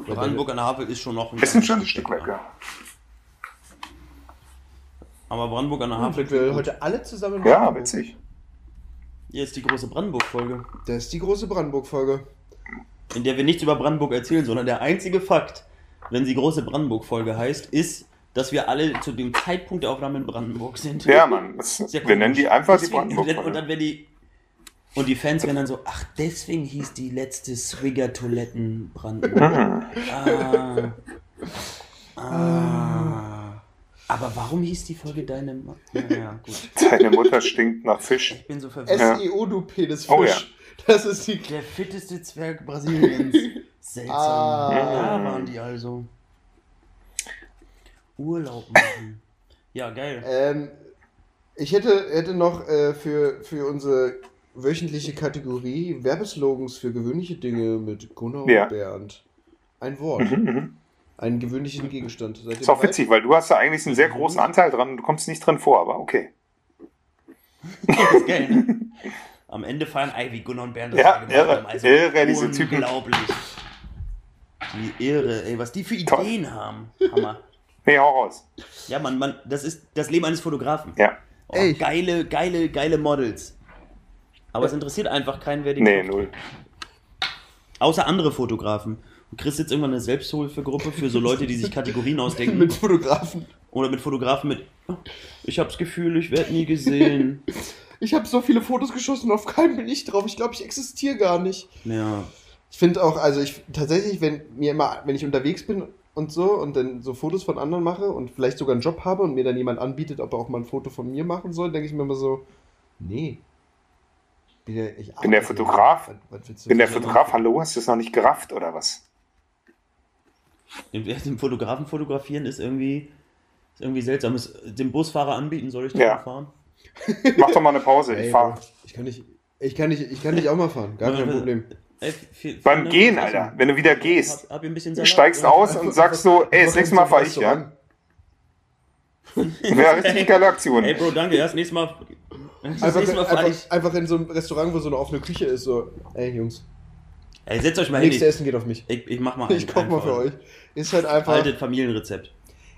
Brandenburg an der Havel ist schon noch ein Ist ein ganzes schönes Stück weg, ja. Aber Brandenburg an der Ah, Havel. sind wir heute alle zusammen Ja, Brandenburg. witzig. Hier ist die große Brandenburg-Folge, Das ist die große Brandenburg-Folge. in der wir nichts über Brandenburg erzählen, sondern der einzige Fakt, wenn sie große Brandenburg-Folge heißt, ist, dass wir alle zu dem Zeitpunkt der Aufnahme in Brandenburg sind. Ja, Mann. Wir nennen die einfach die Deswegen- Brandenburg. Und dann werden die. Und die Fans werden dann so, ach, deswegen hieß die letzte Swigger-Toiletten Brandenburg. Mhm. ah. Ah. Aber warum hieß die Folge deine Ma Naja, gut. Deine Mutter stinkt nach Fisch. Ich bin so verwirrt. SEO, du Penisfisch. Oh ja. Das ist die. Der fitteste Zwerg Brasiliens. Seltsam. Ah. Da waren die also. Urlaub machen. Ja, geil. Ähm, ich hätte, hätte noch äh, für, für unsere wöchentliche Kategorie Werbeslogans für gewöhnliche Dinge mit Gunnar Ja. und Bernd. Ein Wort. Mhm, mhm. Einen gewöhnlichen Gegenstand. Seid Ist auch bereit? witzig, weil du hast da eigentlich einen sehr großen Anteil dran und du kommst nicht drin vor, aber okay. Das ist geil, ne? Am Ende feiern Ivy, Gunnar und Bernd das Ja, gemacht irre, haben. Also irre, diese Typen. Unglaublich. Die Irre, ey, was die für Toll. Ideen haben. Hammer. Nee, hau raus. Ja, man, man, das ist das Leben eines Fotografen. Ja. Oh, Ey. geile, geile, geile Models. Aber es interessiert einfach keinen, wer die Nee, null. Außer andere Fotografen. Und Chris jetzt irgendwann eine Selbsthilfegruppe für so Leute, die sich Kategorien ausdenken. Mit Fotografen. Oder mit Fotografen mit, "Oh, ich hab's Gefühl, ich werde nie gesehen. Ich habe so viele Fotos geschossen, auf keinem bin ich drauf. Ich glaube, ich existiere gar nicht. ja. Ich finde auch, also ich tatsächlich, wenn mir immer, wenn ich unterwegs bin und so und dann so Fotos von anderen mache und vielleicht sogar einen Job habe und mir dann jemand anbietet, ob er auch mal ein Foto von mir machen soll, denke ich mir immer so, nee. Bin, ja, ich Bin der. Fotograf? Was, was Bin der Fotograf, hallo, hast du das noch nicht gerafft oder was? Den, den Fotografen fotografieren ist irgendwie, ist irgendwie seltsam. Es, dem Busfahrer anbieten, soll ich den Ja. mal fahren? Mach doch mal eine Pause, ich fahr. Bro, Ich kann nicht, ich kann nicht, ich kann nicht auch mal fahren, gar kein Problem. Ey, viel- Beim vielen Dank Gehen, Alter, Essen. wenn du wieder gehst, Hab, hab Salat. steigst aus und sagst so, ey, das nächste Mal so fahr einem ich, ja? Ja, richtig geile Aktion. Ey, Bro, danke, erst nächstes Mal. Das nächste Mal fahr ich. einfach, einfach in so einem Restaurant, wo so eine offene Küche ist, so, ey Jungs, Ey, setzt euch mal hin. nächste Ich, Essen geht auf mich. ich, ich mach mal Ich koch mal für euch. Ist halt einfach, Altes Familienrezept.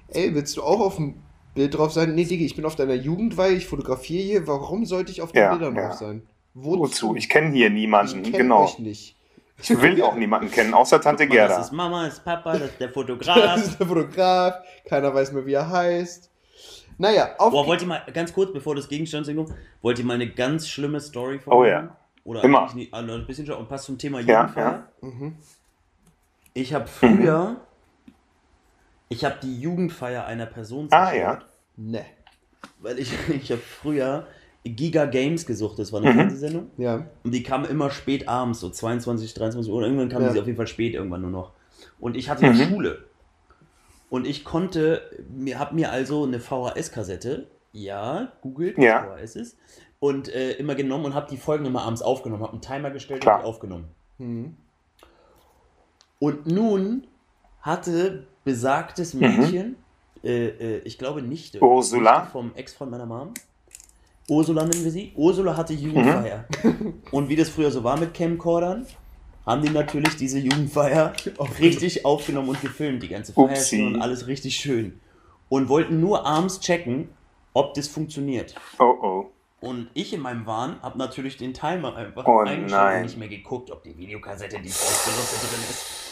ey, willst du auch auf dem Bild drauf sein? Nee, Digi, ich bin auf deiner Jugendweihe, ich fotografiere hier, warum sollte ich auf den Ja, Bildern ja. drauf sein? Wozu? Ich kenne hier niemanden, Ich kenn genau. euch nicht. Ich will auch niemanden kennen, außer Tante Guck mal, Das Gerda. ist Mama, das ist Papa, das ist der Das Fotograf. ist der Fotograf. Keiner weiß mehr, wie er heißt. Naja, auf Boah, wollt ihr mal, ganz kurz, bevor das Gegenstandsding kommt, wollt ihr mal eine ganz schlimme Story von Oh ja. Oder Immer. eigentlich nicht, also ein bisschen schon, und passt zum Thema Ja, Jugendfeier. ja. Mhm. Ich habe früher, ich habe die Jugendfeier einer Person Ah, zerstört, Ne. weil ich, ich habe früher Giga Games gesucht, das war eine Mhm. Fernsehsendung. Ja. Und die kam immer spät abends, so 22, 23 Uhr. Irgendwann kam Ja. sie auf jeden Fall spät irgendwann nur noch. Und ich hatte ja Mhm. Schule. Und ich konnte, mir hab mir also eine VHS-Kassette, ja, googelt, was Ja. VHS ist, und äh, immer genommen und habe die Folgen immer abends aufgenommen, habe einen Timer gestellt Klar. und die aufgenommen. Mhm. Und nun hatte besagtes Mhm. Mädchen, äh, äh, ich glaube nicht, Ursula? Nichte vom Ex-Freund meiner Mom. Ursula nennen wir sie. Ursula hatte Jugendfeier. Mhm. Und wie das früher so war mit Camcordern, haben die natürlich diese Jugendfeier richtig aufgenommen und gefilmt, die ganze Feier Upsi. und alles richtig schön. Und wollten nur abends checken, ob das funktioniert. Oh oh. Und ich in meinem Wahn habe natürlich den Timer einfach Oh eingeschaltet und nicht mehr geguckt, ob die Videokassette, die ich benutze, drin ist.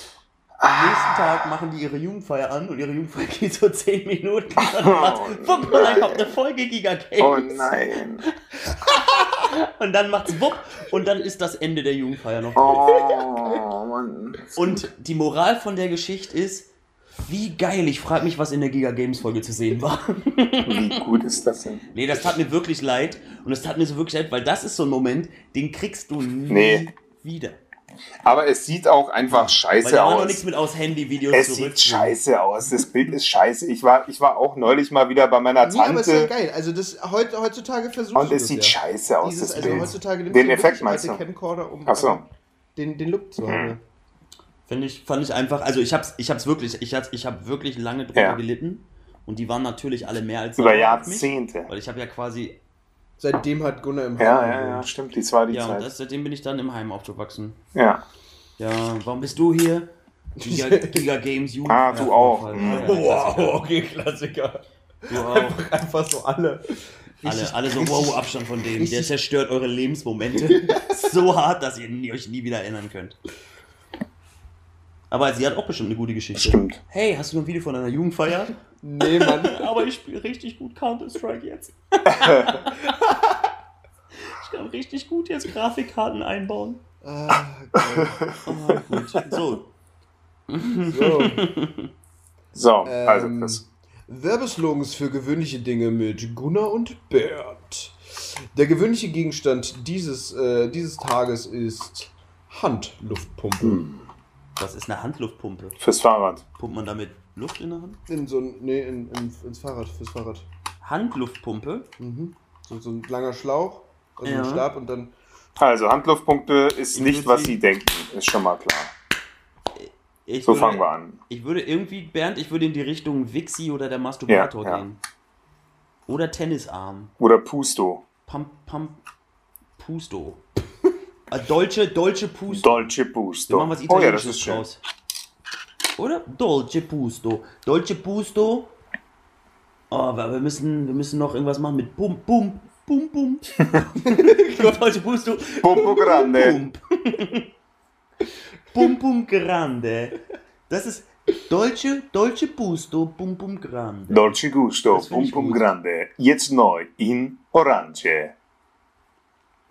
Am nächsten Tag machen die ihre Jugendfeier an und ihre Jugendfeier geht so 10 Minuten. Und dann macht, wupp, und dann kommt eine Folge Giga Games. Oh nein. Und dann macht's wupp und dann ist das Ende der Jugendfeier noch. Oh Mann. Und die Moral von der Geschichte ist, wie geil, ich frage mich, was in der Giga Games Folge zu sehen war. Wie gut ist das denn? Nee, das tat mir wirklich leid. Und es tat mir so wirklich leid, weil das ist so ein Moment, den kriegst du nie Nee. wieder. Aber es sieht auch einfach Weil scheiße da war noch aus. nichts mit aus Handy-Videos Es sieht scheiße aus. Das Bild ist scheiße. Ich war, ich war auch neulich mal wieder bei meiner Nee, aber ist ja Tante geil. Also das heut, heutzutage versuchst und es das sieht ja. scheiße aus, Dieses, das also Bild. heutzutage Den Effekt meinst du? Camcorder, um Ach so. den, den Look zu haben. Hm. Finde ich, fand ich einfach, also ich hab's, ich hab's wirklich, ich, hab's, ich hab wirklich lange drüber Ja. gelitten. Und die waren natürlich alle mehr als Über sauer auf mich, Jahrzehnte. Weil ich habe ja quasi, Seitdem hat Gunnar im Ja, Heim ja, ja, gewohnt. stimmt. Die war die ja, und Zeit. das, seitdem bin ich dann im Heim aufgewachsen. Ja. Ja, warum bist du hier? Giga, Giga Games Jugend. Ah, du auch. Wow, okay, Klassiker. Du auch. Einfach so alle. Alle, alle so, wow, Abstand von dem. Der zerstört eure Lebensmomente so hart, dass ihr euch nie wieder erinnern könnt. Aber sie hat auch bestimmt eine gute Geschichte. Stimmt. Hey, hast du noch ein Video von deiner Jugendfeier? Nee, Mann. Aber ich spiele richtig gut Counter-Strike jetzt. ich kann richtig gut jetzt Grafikkarten einbauen. Ah, geil. Ah, gut. So, So. So, also Ähm, das. Werbeslogans für gewöhnliche Dinge mit Gunnar und Bert. Der gewöhnliche Gegenstand dieses, äh, dieses Tages ist Handluftpumpe. Hm. Was ist eine Handluftpumpe? Fürs Fahrrad. Pumpt man damit Luft in der Hand? In so ein, nee, in, in, ins Fahrrad, fürs Fahrrad. Handluftpumpe? Mhm. So, so ein langer Schlauch, also Ja. ein Stab und dann. Also, Handluftpumpe ist Ich nicht, was sie- Sie denken. Ist schon mal klar. Ich So würde, fangen wir an. Ich würde irgendwie, Bernd, ich würde in die Richtung Wixi oder der Masturbator Ja, ja. gehen. Oder Tennisarm. Oder Pusto. Pump, Pump, Pusto. Ah, Dolce, Dolce Pusto. Dolce Wir Pusto. machen was Oh ja, das Italienisches ist schön. draus. Oder? Dolce Pusto. Dolce Pusto. Oh, aber wir müssen, wir müssen noch irgendwas machen mit Bum, Bum, Bum, Bum. Dolce Pusto. Pumpo Grande. Bum. Bum, Bum Grande. Das ist Dolce, Dolce Pusto, Bum, Bum Grande. Dolce Gusto. Pum Pum. Grande. Jetzt neu in Orange.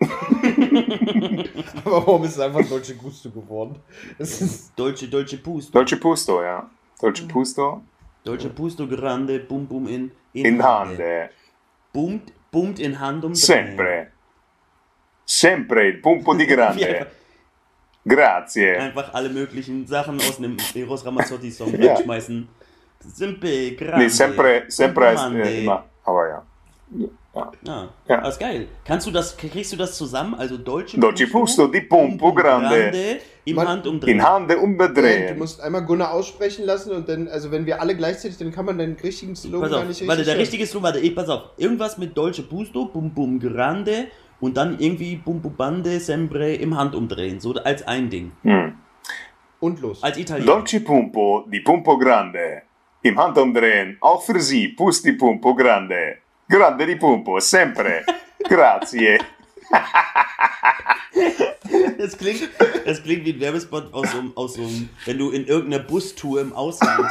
Aber warum ist es einfach Dolce Gusto geworden? Es ist Dolce, Dolce Pusto. Dolce Pusto, ja. Dolce Mhm. Pusto Dolce Pusto Grande, Bum, Bum in, in Hande. Bummt, bummt in Hand um Sempre. Sempre il pumpo di grande. Grazie. einfach alle möglichen Sachen aus einem Eros Ramazzotti-Song Ja. reinschmeißen. Simple, grande. Nee, sempre, sempre heißt äh, immer. Aber ja. Ja, Ja. das ist geil. Kannst du das, kriegst du das zusammen? Also Dolce, Dolce Pusto di Pumpo Grande. im Man- Handumdrehen. In Hande Du umdrehen. musst einmal Gunnar aussprechen lassen und dann, also wenn wir alle gleichzeitig, dann kann man deinen richtigen Slogan Pass gar auf, nicht richtig warte, der richtige Slogan, warte, ey, pass auf. Irgendwas mit Dolce Pusto, Bum Bum Grande und dann irgendwie Bum Bum Bande, Sempre im Handumdrehen. So als ein Ding. Hm. Und los. Als Italiener. Dolce Pumpo di Pumpo Grande. Im Handumdrehen. Auch für Sie. Pusti Pumpo Grande. Grande di Pumpo. Sempre. Grazie. Das klingt, das klingt wie ein Werbespot aus so, einem- aus so einem, wenn du in irgendeiner Bustour im Ausland,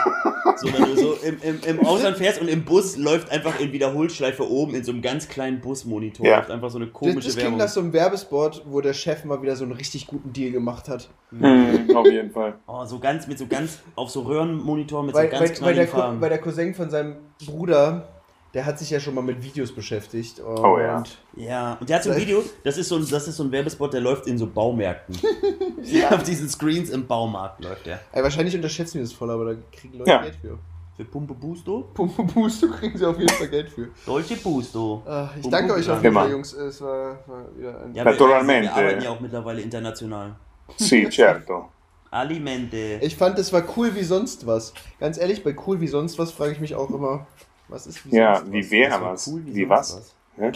so wenn du so im, im, im Ausland fährst und im Bus läuft einfach in Wiederholschleife oben in so einem ganz kleinen Busmonitor, Ja. läuft einfach so eine Das, komische das klingt Werbung. nach so einem Werbespot, wo der Chef mal wieder so einen richtig guten Deal gemacht hat. Hm, auf jeden Fall. Oh, so ganz, mit so ganz, auf so Röhrenmonitor mit Weil, so ganz weil, weil, der, Farben. weil der Cousin von seinem Bruder, der hat sich ja schon mal mit Videos beschäftigt. Und Oh ja. Ja, und der hat so ein Video, das ist so ein, das ist so ein Werbespot, der läuft in so Baumärkten. Auf diesen Screens im Baumarkt läuft der. Ey, wahrscheinlich unterschätzen wir das voll, aber da kriegen Leute Ja. Geld für. Für Pumpe Busto? Pumpe Busto kriegen sie auf jeden Fall Geld für. Dolce Busto. Ah, ich Pum, danke pum, euch auf ja. jeden Fall. Jungs. Es war, war wieder ein. Ja, wir, Naturalmente. wir arbeiten ja auch mittlerweile international. Sì, certo. Alimente. Ich fand, es war cool wie sonst was. Ganz ehrlich, bei cool wie sonst was frage ich mich auch immer, was ist wie Ja, sonst wie was? wäre was? cool Wie sonst was? Ja?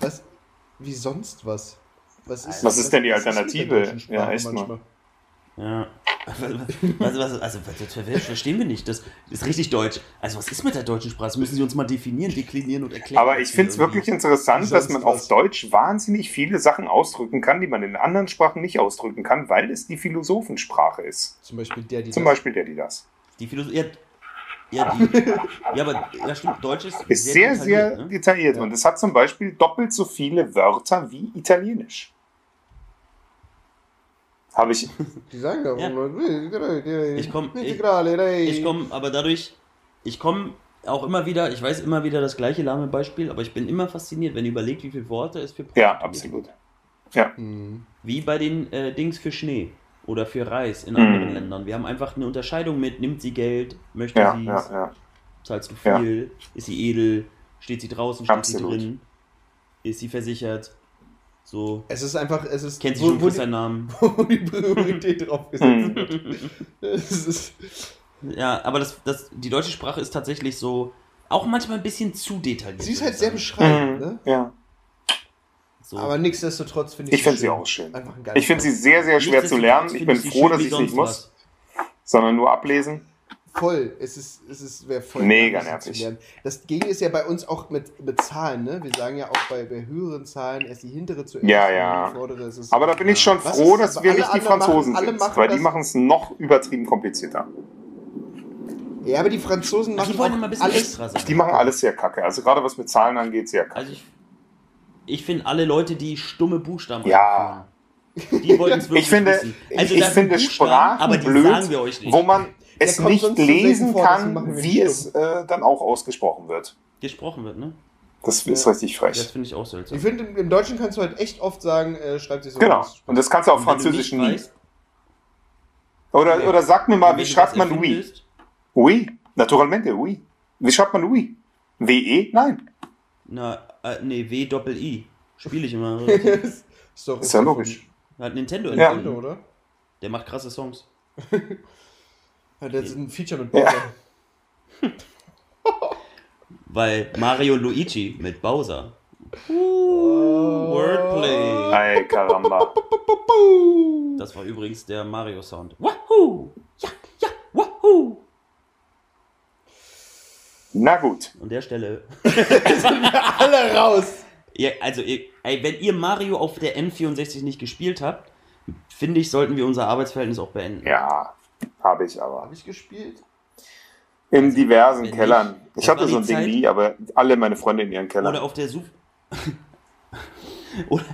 Was? Wie sonst was? Was ist, Was ist denn die was Alternative? Ja, echt mal. manchmal? Ja. Was, was, also, das das verstehen wir nicht. Das ist richtig deutsch. Also, was ist mit der deutschen Sprache? Das müssen Sie uns mal definieren, deklinieren und erklären. Aber ich finde es wirklich interessant, Wie dass man auf was. Deutsch wahnsinnig viele Sachen ausdrücken kann, die man in anderen Sprachen nicht ausdrücken kann, weil es die Philosophensprache ist. Zum Beispiel der, die Zum das- Beispiel der, die das. Die Philosophie. Ja, ja, die, ja, aber ja, stimmt. Deutsch ist, Ist sehr, sehr detailliert, ne? detailliert. Ja. Und es hat zum Beispiel doppelt so viele Wörter wie Italienisch. Habe ich. Die sagen ja, Ja. ich Ich komm- ich- ich, komme, aber dadurch, ich komme auch immer wieder, ich weiß immer wieder das gleiche lahme Beispiel, aber ich bin immer fasziniert, wenn ihr überlegt, wie viele Worte es für Ja, Produkte absolut. Hm. gibt. Wie bei den äh, Dings für Schnee oder für Reis in Mhm. anderen Ländern. Wir haben einfach eine Unterscheidung mit, nimmt sie Geld, möchte Ja, sie ja, ja. zahlst du Ja. viel, ist sie edel, steht sie draußen, steht Absolut. sie drin, ist sie versichert, so, Es ist einfach, es ist, kennt sie wo, schon wo, für die, seinen Namen. wo die Priorität drauf gesetzt Hm. wird. Es ist, Ja, aber das, das, die deutsche Sprache ist tatsächlich so, auch manchmal ein bisschen zu detailliert. sie ist halt sehr beschreibend, Mhm. ne? ja. So. Aber nichtsdestotrotz finde ich Ich finde sie auch schön. Ich finde sie sehr, sehr schwer zu lernen. Ich bin froh, dass ich schön nicht muss, sonst sondern nur ablesen. Voll. Es ist, es ist, wäre voll Mega nervig. Das Gegen ist ja bei uns auch mit, mit Zahlen, ne? Wir sagen ja auch bei, bei höheren Zahlen erst die hintere zuerst. Ja, ja. Die vordere es. Aber da bin ich schon Was froh, ist- dass wir nicht die Franzosen machen- sind, machen weil die machen es noch übertrieben komplizierter. Ja, aber die Franzosen Ach, machen die wollen auch immer ein bisschen alles. extra sein. Die machen alles sehr kacke. Also gerade was mit Zahlen angeht, sehr kacke. Also ich, ich finde alle Leute, die stumme Buchstaben Ja. einführen, die wollen es wirklich Ich finde, wissen. Also ich das sind finde Buchstaben, Sprachen aber die blöd, sagen wir euch nicht. wo man es nicht lesen vor, kann, wie es äh, dann auch ausgesprochen wird. gesprochen wird, ne? Das ist Ja. richtig Das frech. finde ich auch seltsam. Ich finde, im, Deutschen kannst du halt echt oft sagen, äh, schreibt sich so. Genau. aus. Und das kannst du auf du Französisch nicht nie. weißt, Oder, oder sag mir mal, wie schreibt man oui? Oui, naturalmente, oui. Wie schreibt man oui? W-E? Nein. Na, äh, nee, W Doppel I. Spiele ich immer. ist doch Ist ja logisch. Hat Nintendo Ja. erfunden. oder? Der macht krasse Songs. Hat jetzt ein Feature mit Ja. Bowser. Weil Mario und Luigi mit Bowser. Uh, Wordplay. Ay, caramba. Das war übrigens der Mario-Sound. Wahoo! Ja, ja, wahoo! Na gut. An der Stelle. Alle raus! Ja, also, ihr- ey, wenn ihr Mario auf der N64 nicht gespielt habt, finde ich, sollten wir unser Arbeitsverhältnis auch beenden. Ja, habe ich aber. Habe ich gespielt? In diversen wenn Kellern. Ich hatte so ein Ding nie, aber alle meine Freunde in ihren Kellern. Oder auf der Such. Oder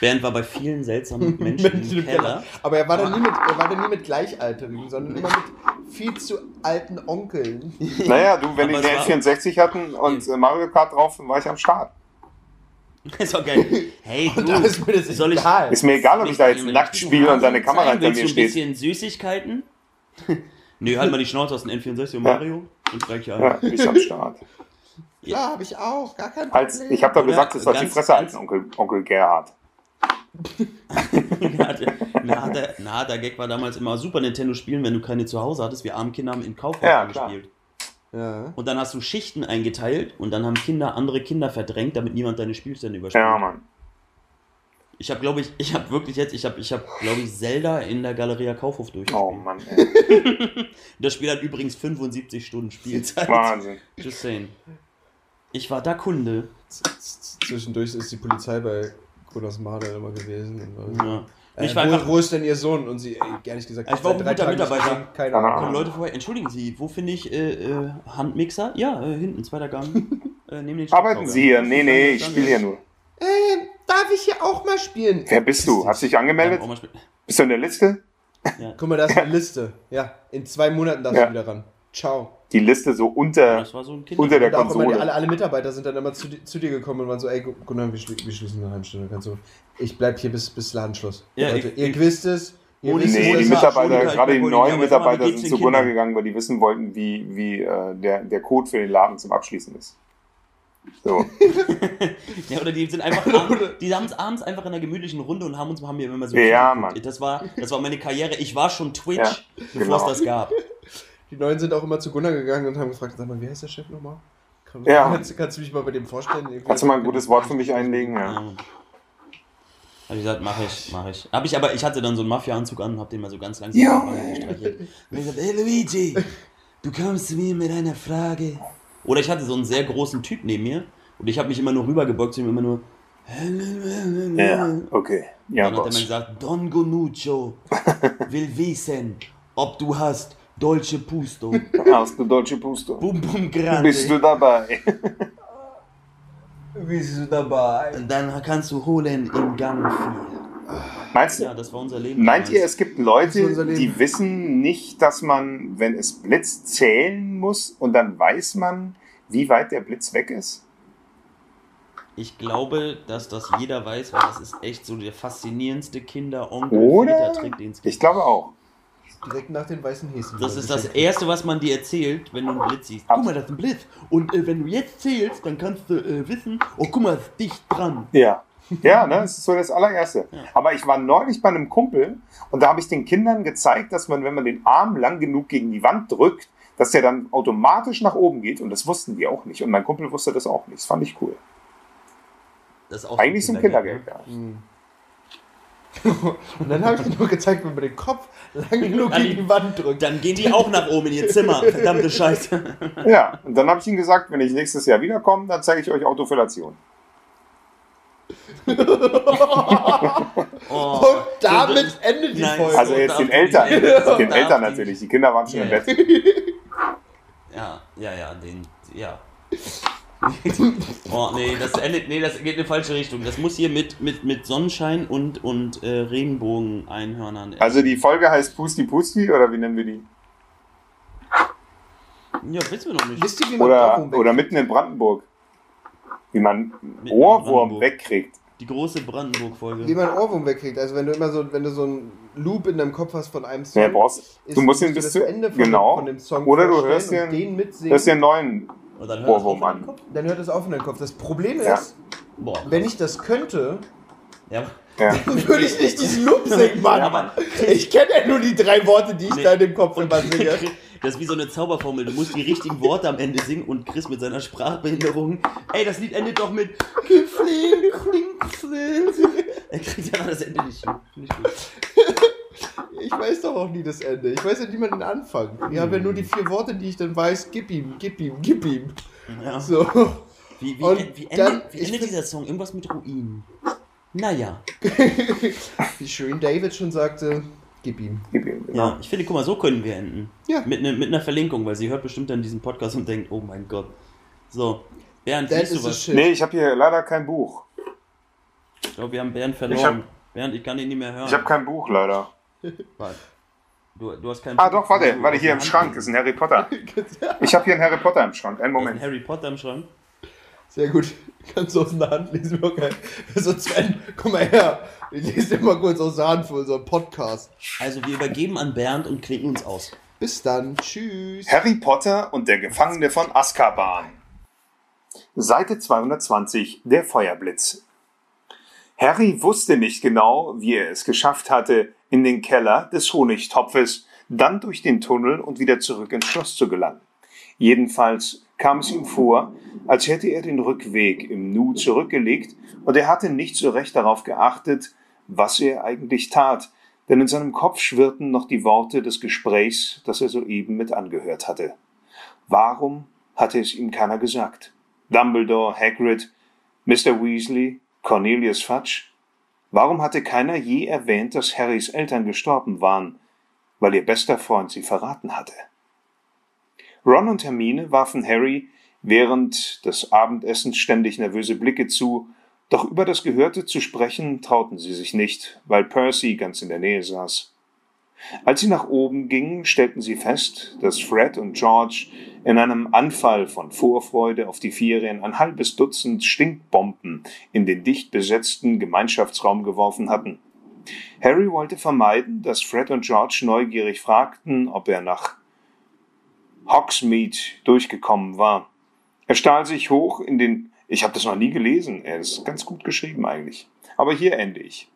Bernd war bei vielen seltsamen Menschen Menschen im Keller. Aber er war, da nie mit, er war da nie mit Gleichaltrigen, sondern immer mit viel zu alten Onkeln. Naja, du, wenn die Aber eine es war- N64 hatten und äh, Mario Kart drauf, dann war ich am Start. ist doch geil. Hey, du, ist mir das soll ich. egal. Ist mir egal, ob ich da jetzt nackt spiele und deine Kamera hinter willst mir du ein steht. bisschen Süßigkeiten? Nö, halt mal die Schnauze aus dem N64 und Mario und frag dich an. Ja, ich am Start. Ja, habe ich auch. Gar kein Als, Problem. ich habe da Oder gesagt, das war die Fresse halten, Onkel, Onkel Gerhard. Na, der- na, der, na, der Gag war damals immer Super Nintendo spielen, wenn du keine zu Hause hattest. Wir armen Kinder haben im Kaufhaus Ja, gespielt. Ja. Und dann hast du Schichten eingeteilt und dann haben Kinder andere Kinder verdrängt, damit niemand deine Spielstände überspielt. Ja, Mann. Ich habe, glaube ich, ich habe wirklich jetzt, ich habe, ich habe, glaube ich, Zelda in der Galeria Kaufhof durchgespielt. Oh Mann, ey. Das Spiel hat übrigens 75 Stunden Spielzeit. Wahnsinn. Just saying. Ich war da Kunde. Zwischendurch ist die Polizei bei Gunas Mader immer gewesen. Und, Ja. äh, Ich war wo, einfach, wo ist denn ihr Sohn? Und sie, ey, ehrlich gesagt, Ich war auch ein guter Mitarbeiter. Keine Ahnung. kommen Leute vorbei. Entschuldigen Sie, wo finde ich äh, äh, Handmixer? Ja, äh, hinten, zweiter Gang. äh, Arbeiten. Sie hier? Nee, nee, ich spiele hier nur. Äh, darf ich hier auch mal spielen? Wer bist du? Hast du dich Ja, angemeldet? Bist du in der Liste? Guck mal, da ist eine Liste. Ja, in zwei Monaten darfst Ja. du wieder ran. Ciao. Die Liste so unter. Das war so. Unter der immer die, Konsole. alle, alle Mitarbeiter sind dann immer zu, zu dir gekommen und waren so, ey, Gu- Gunnar, wir, schli wir schließen eine halbe Stunde. Kannst du, ich bleib hier bis, bis Ladenschluss. Ja, Leute, ich- ihr ich- wisst es. Ihr Ohne- wisst Nee, die es. Marsch, Mitarbeiter, ohne Kalt, gerade die neuen Mitarbeiter sind zu Gunnar Kindern? gegangen, weil die wissen wollten, wie, wie äh, der, der Code für den Laden zum Abschließen ist. So. Ja, oder die sind einfach abends, die haben es abends einfach in einer gemütlichen Runde und haben uns haben mir immer so Ja. Mann. Das war, das war meine Karriere. Ich war schon Twitch, Ja, bevor genau. es das gab. Die Neuen sind auch immer zu Gunnar gegangen und haben gefragt, sag mal, wie heißt der Chef nochmal? Kann, Ja. kannst, kannst du mich mal bei dem vorstellen? Irgendwie- Kannst du mal ein gutes Wort für mich einlegen? Ja. Ja. Hab ich gesagt, mach ich, mach ich. Hab ich aber, ich hatte dann so einen Mafia-Anzug an und hab den mal so ganz langsam Ja. gestreichelt. Und ich gesagt, hey Luigi, du kommst zu mir mit einer Frage. Oder ich hatte so einen sehr großen Typ neben mir und ich habe mich immer nur rübergebeugt und ihm immer nur. Ja, okay. Ja, Dann hat er mir gesagt, Don Gonuccio will wissen, ob du hast Dolce Pusto. Hast du deutsche Pusto? Bum bum grande. Bist du dabei? Bist du dabei? Und dann kannst du holen im Gang 4. Meinst du? Ja, das war unser Leben. Meint ihr, es gibt Leute, die wissen nicht, dass man, wenn es blitzt, zählen muss und dann weiß man, wie weit der Blitz weg ist? Ich glaube, dass das jeder weiß, weil das ist echt so der faszinierendste Kinder-Onkel Oder? Trick, den es gibt. Ich glaube auch. Direkt nach den weißen Häschen. Das ist das geschenkt. Erste, was man dir erzählt, wenn du einen Blitz siehst. Guck mal, das ist ein Blitz. Und äh, wenn du jetzt zählst, dann kannst du äh, wissen, oh, guck mal, es ist dicht dran. Ja. Ja, ne, das ist so das allererste. Ja. Aber ich war neulich bei einem Kumpel und da habe ich den Kindern gezeigt, dass man, wenn man den Arm lang genug gegen die Wand drückt, dass der dann automatisch nach oben geht und das wussten die auch nicht. Und mein Kumpel wusste das auch nicht. Das fand ich cool. Das ist auch Eigentlich zum Kindergeld, ja. Und dann habe ich dir nur gezeigt, wenn man den Kopf lang genug An gegen die- die Wand drückt. Dann gehen die auch nach oben in ihr Zimmer. Verdammte Scheiße. Ja, und dann habe ich ihm gesagt, wenn ich nächstes Jahr wiederkomme, dann zeige ich euch Autofellation. Oh. Und damit endet die Nein, Folge. Also jetzt den Eltern. Den Eltern nicht. natürlich. Die Kinder waren schon im Ja. Bett. Ja, ja, ja, den, ja. oh, nee, das endet, nee, das geht in die falsche Richtung. Das muss hier mit, mit, mit Sonnenschein und, und äh, Regenbogen-Einhörnern. Also die Folge heißt Pusti Pusti oder wie nennen wir die? ja, wissen wir noch nicht. Wisst ihr, wie man Oder, Ohrwurm oder wegkriegt? mitten in Brandenburg. Wie man in Ohrwurm Brandenburg. wegkriegt. Die große Wie Brandenburg-Folge. man Ohrwurm wegkriegt. Also wenn du immer so, wenn du so einen Loop in deinem Kopf hast von einem Song. Ja, brauchst, ist- du musst ihn bis das zu Ende von, genau. von dem Song Oder du vorstellen hörst und den, den mitsingen. hörst den neuen. Und dann hört Ohrwurm auf an. in den Kopf. Dann hört es auf in deinem Kopf. Das Problem Ja. ist, Boah, wenn ich das könnte, ja, Ja. würde ich nicht diesen Loop singen, Mann. Ja, Mann. Ich kenne ja nur die drei Worte, die ich Nee. da in dem Kopf immer singe. Das ist wie so eine Zauberformel. Du musst die richtigen Worte am Ende singen und Chris mit seiner Sprachbehinderung. Ey, das Lied endet doch mit. Er kriegt ja das Ende nicht hin. Finde ich gut. Ich weiß doch auch nie das Ende. Ich weiß ja nicht mal den Anfang. Ich habe ja nur die vier Worte, die ich dann weiß. Gib ihm, gib ihm, gib ihm. Ja. So. Wie, wie, Und wie dann- endet, wie endet dieser Song? Irgendwas mit Ruinen. Naja. Wie schön David schon sagte, gib ihm. Gib ihm, genau. Ja, ich finde, guck mal, so können wir enden. Ja. Mit, ne, mit einer Verlinkung, weil sie hört bestimmt dann diesen Podcast und denkt, oh mein Gott. So, Bernd, That liest du was? Nee, ich habe hier leider kein Buch. Ich glaube, wir haben Bernd verloren. Ich hab- Bernd, ich kann ihn nicht mehr hören. Ich habe kein Buch leider. Warte. Du, du hast kein Ah, doch, warte, warte, hier im Schrank ist ein Harry Potter. Ich habe hier einen Harry Potter im Schrank. Einen ist ein Moment. Harry Potter im Schrank. Sehr gut. Kannst du aus der Hand lesen. Okay. So, Sven, komm mal her. Ich lese dir mal kurz aus der Hand für unseren Podcast. Also, wir übergeben an Bernd und klinken uns aus. Bis dann. Tschüss. Harry Potter und der Gefangene von Azkaban. Seite 220, der Feuerblitz. Harry wusste nicht genau, wie er es geschafft hatte, in den Keller des Honigtopfes, dann durch den Tunnel und wieder zurück ins Schloss zu gelangen. Jedenfalls kam es ihm vor, als hätte er den Rückweg im Nu zurückgelegt und er hatte nicht so recht darauf geachtet, was er eigentlich tat, denn in seinem Kopf schwirrten noch die Worte des Gesprächs, das er soeben mit angehört hatte. Warum hatte es ihm keiner gesagt? Dumbledore, Hagrid, Mr. Weasley, Cornelius Fudge? Warum hatte keiner je erwähnt, dass Harrys Eltern gestorben waren, weil ihr bester Freund sie verraten hatte? Ron und Hermine warfen Harry während des Abendessens ständig nervöse Blicke zu, doch über das Gehörte zu sprechen trauten sie sich nicht, weil Percy ganz in der Nähe saß. Als sie nach oben gingen, stellten sie fest, dass Fred und George in einem Anfall von Vorfreude auf die Ferien ein halbes Dutzend Stinkbomben in den dicht besetzten Gemeinschaftsraum geworfen hatten. Harry wollte vermeiden, dass Fred und George neugierig fragten, ob er nach Hogsmeade durchgekommen war. Er stahl sich hoch in den. Ich habe das noch nie gelesen. Er ist ganz gut geschrieben eigentlich. Aber hier ende ich.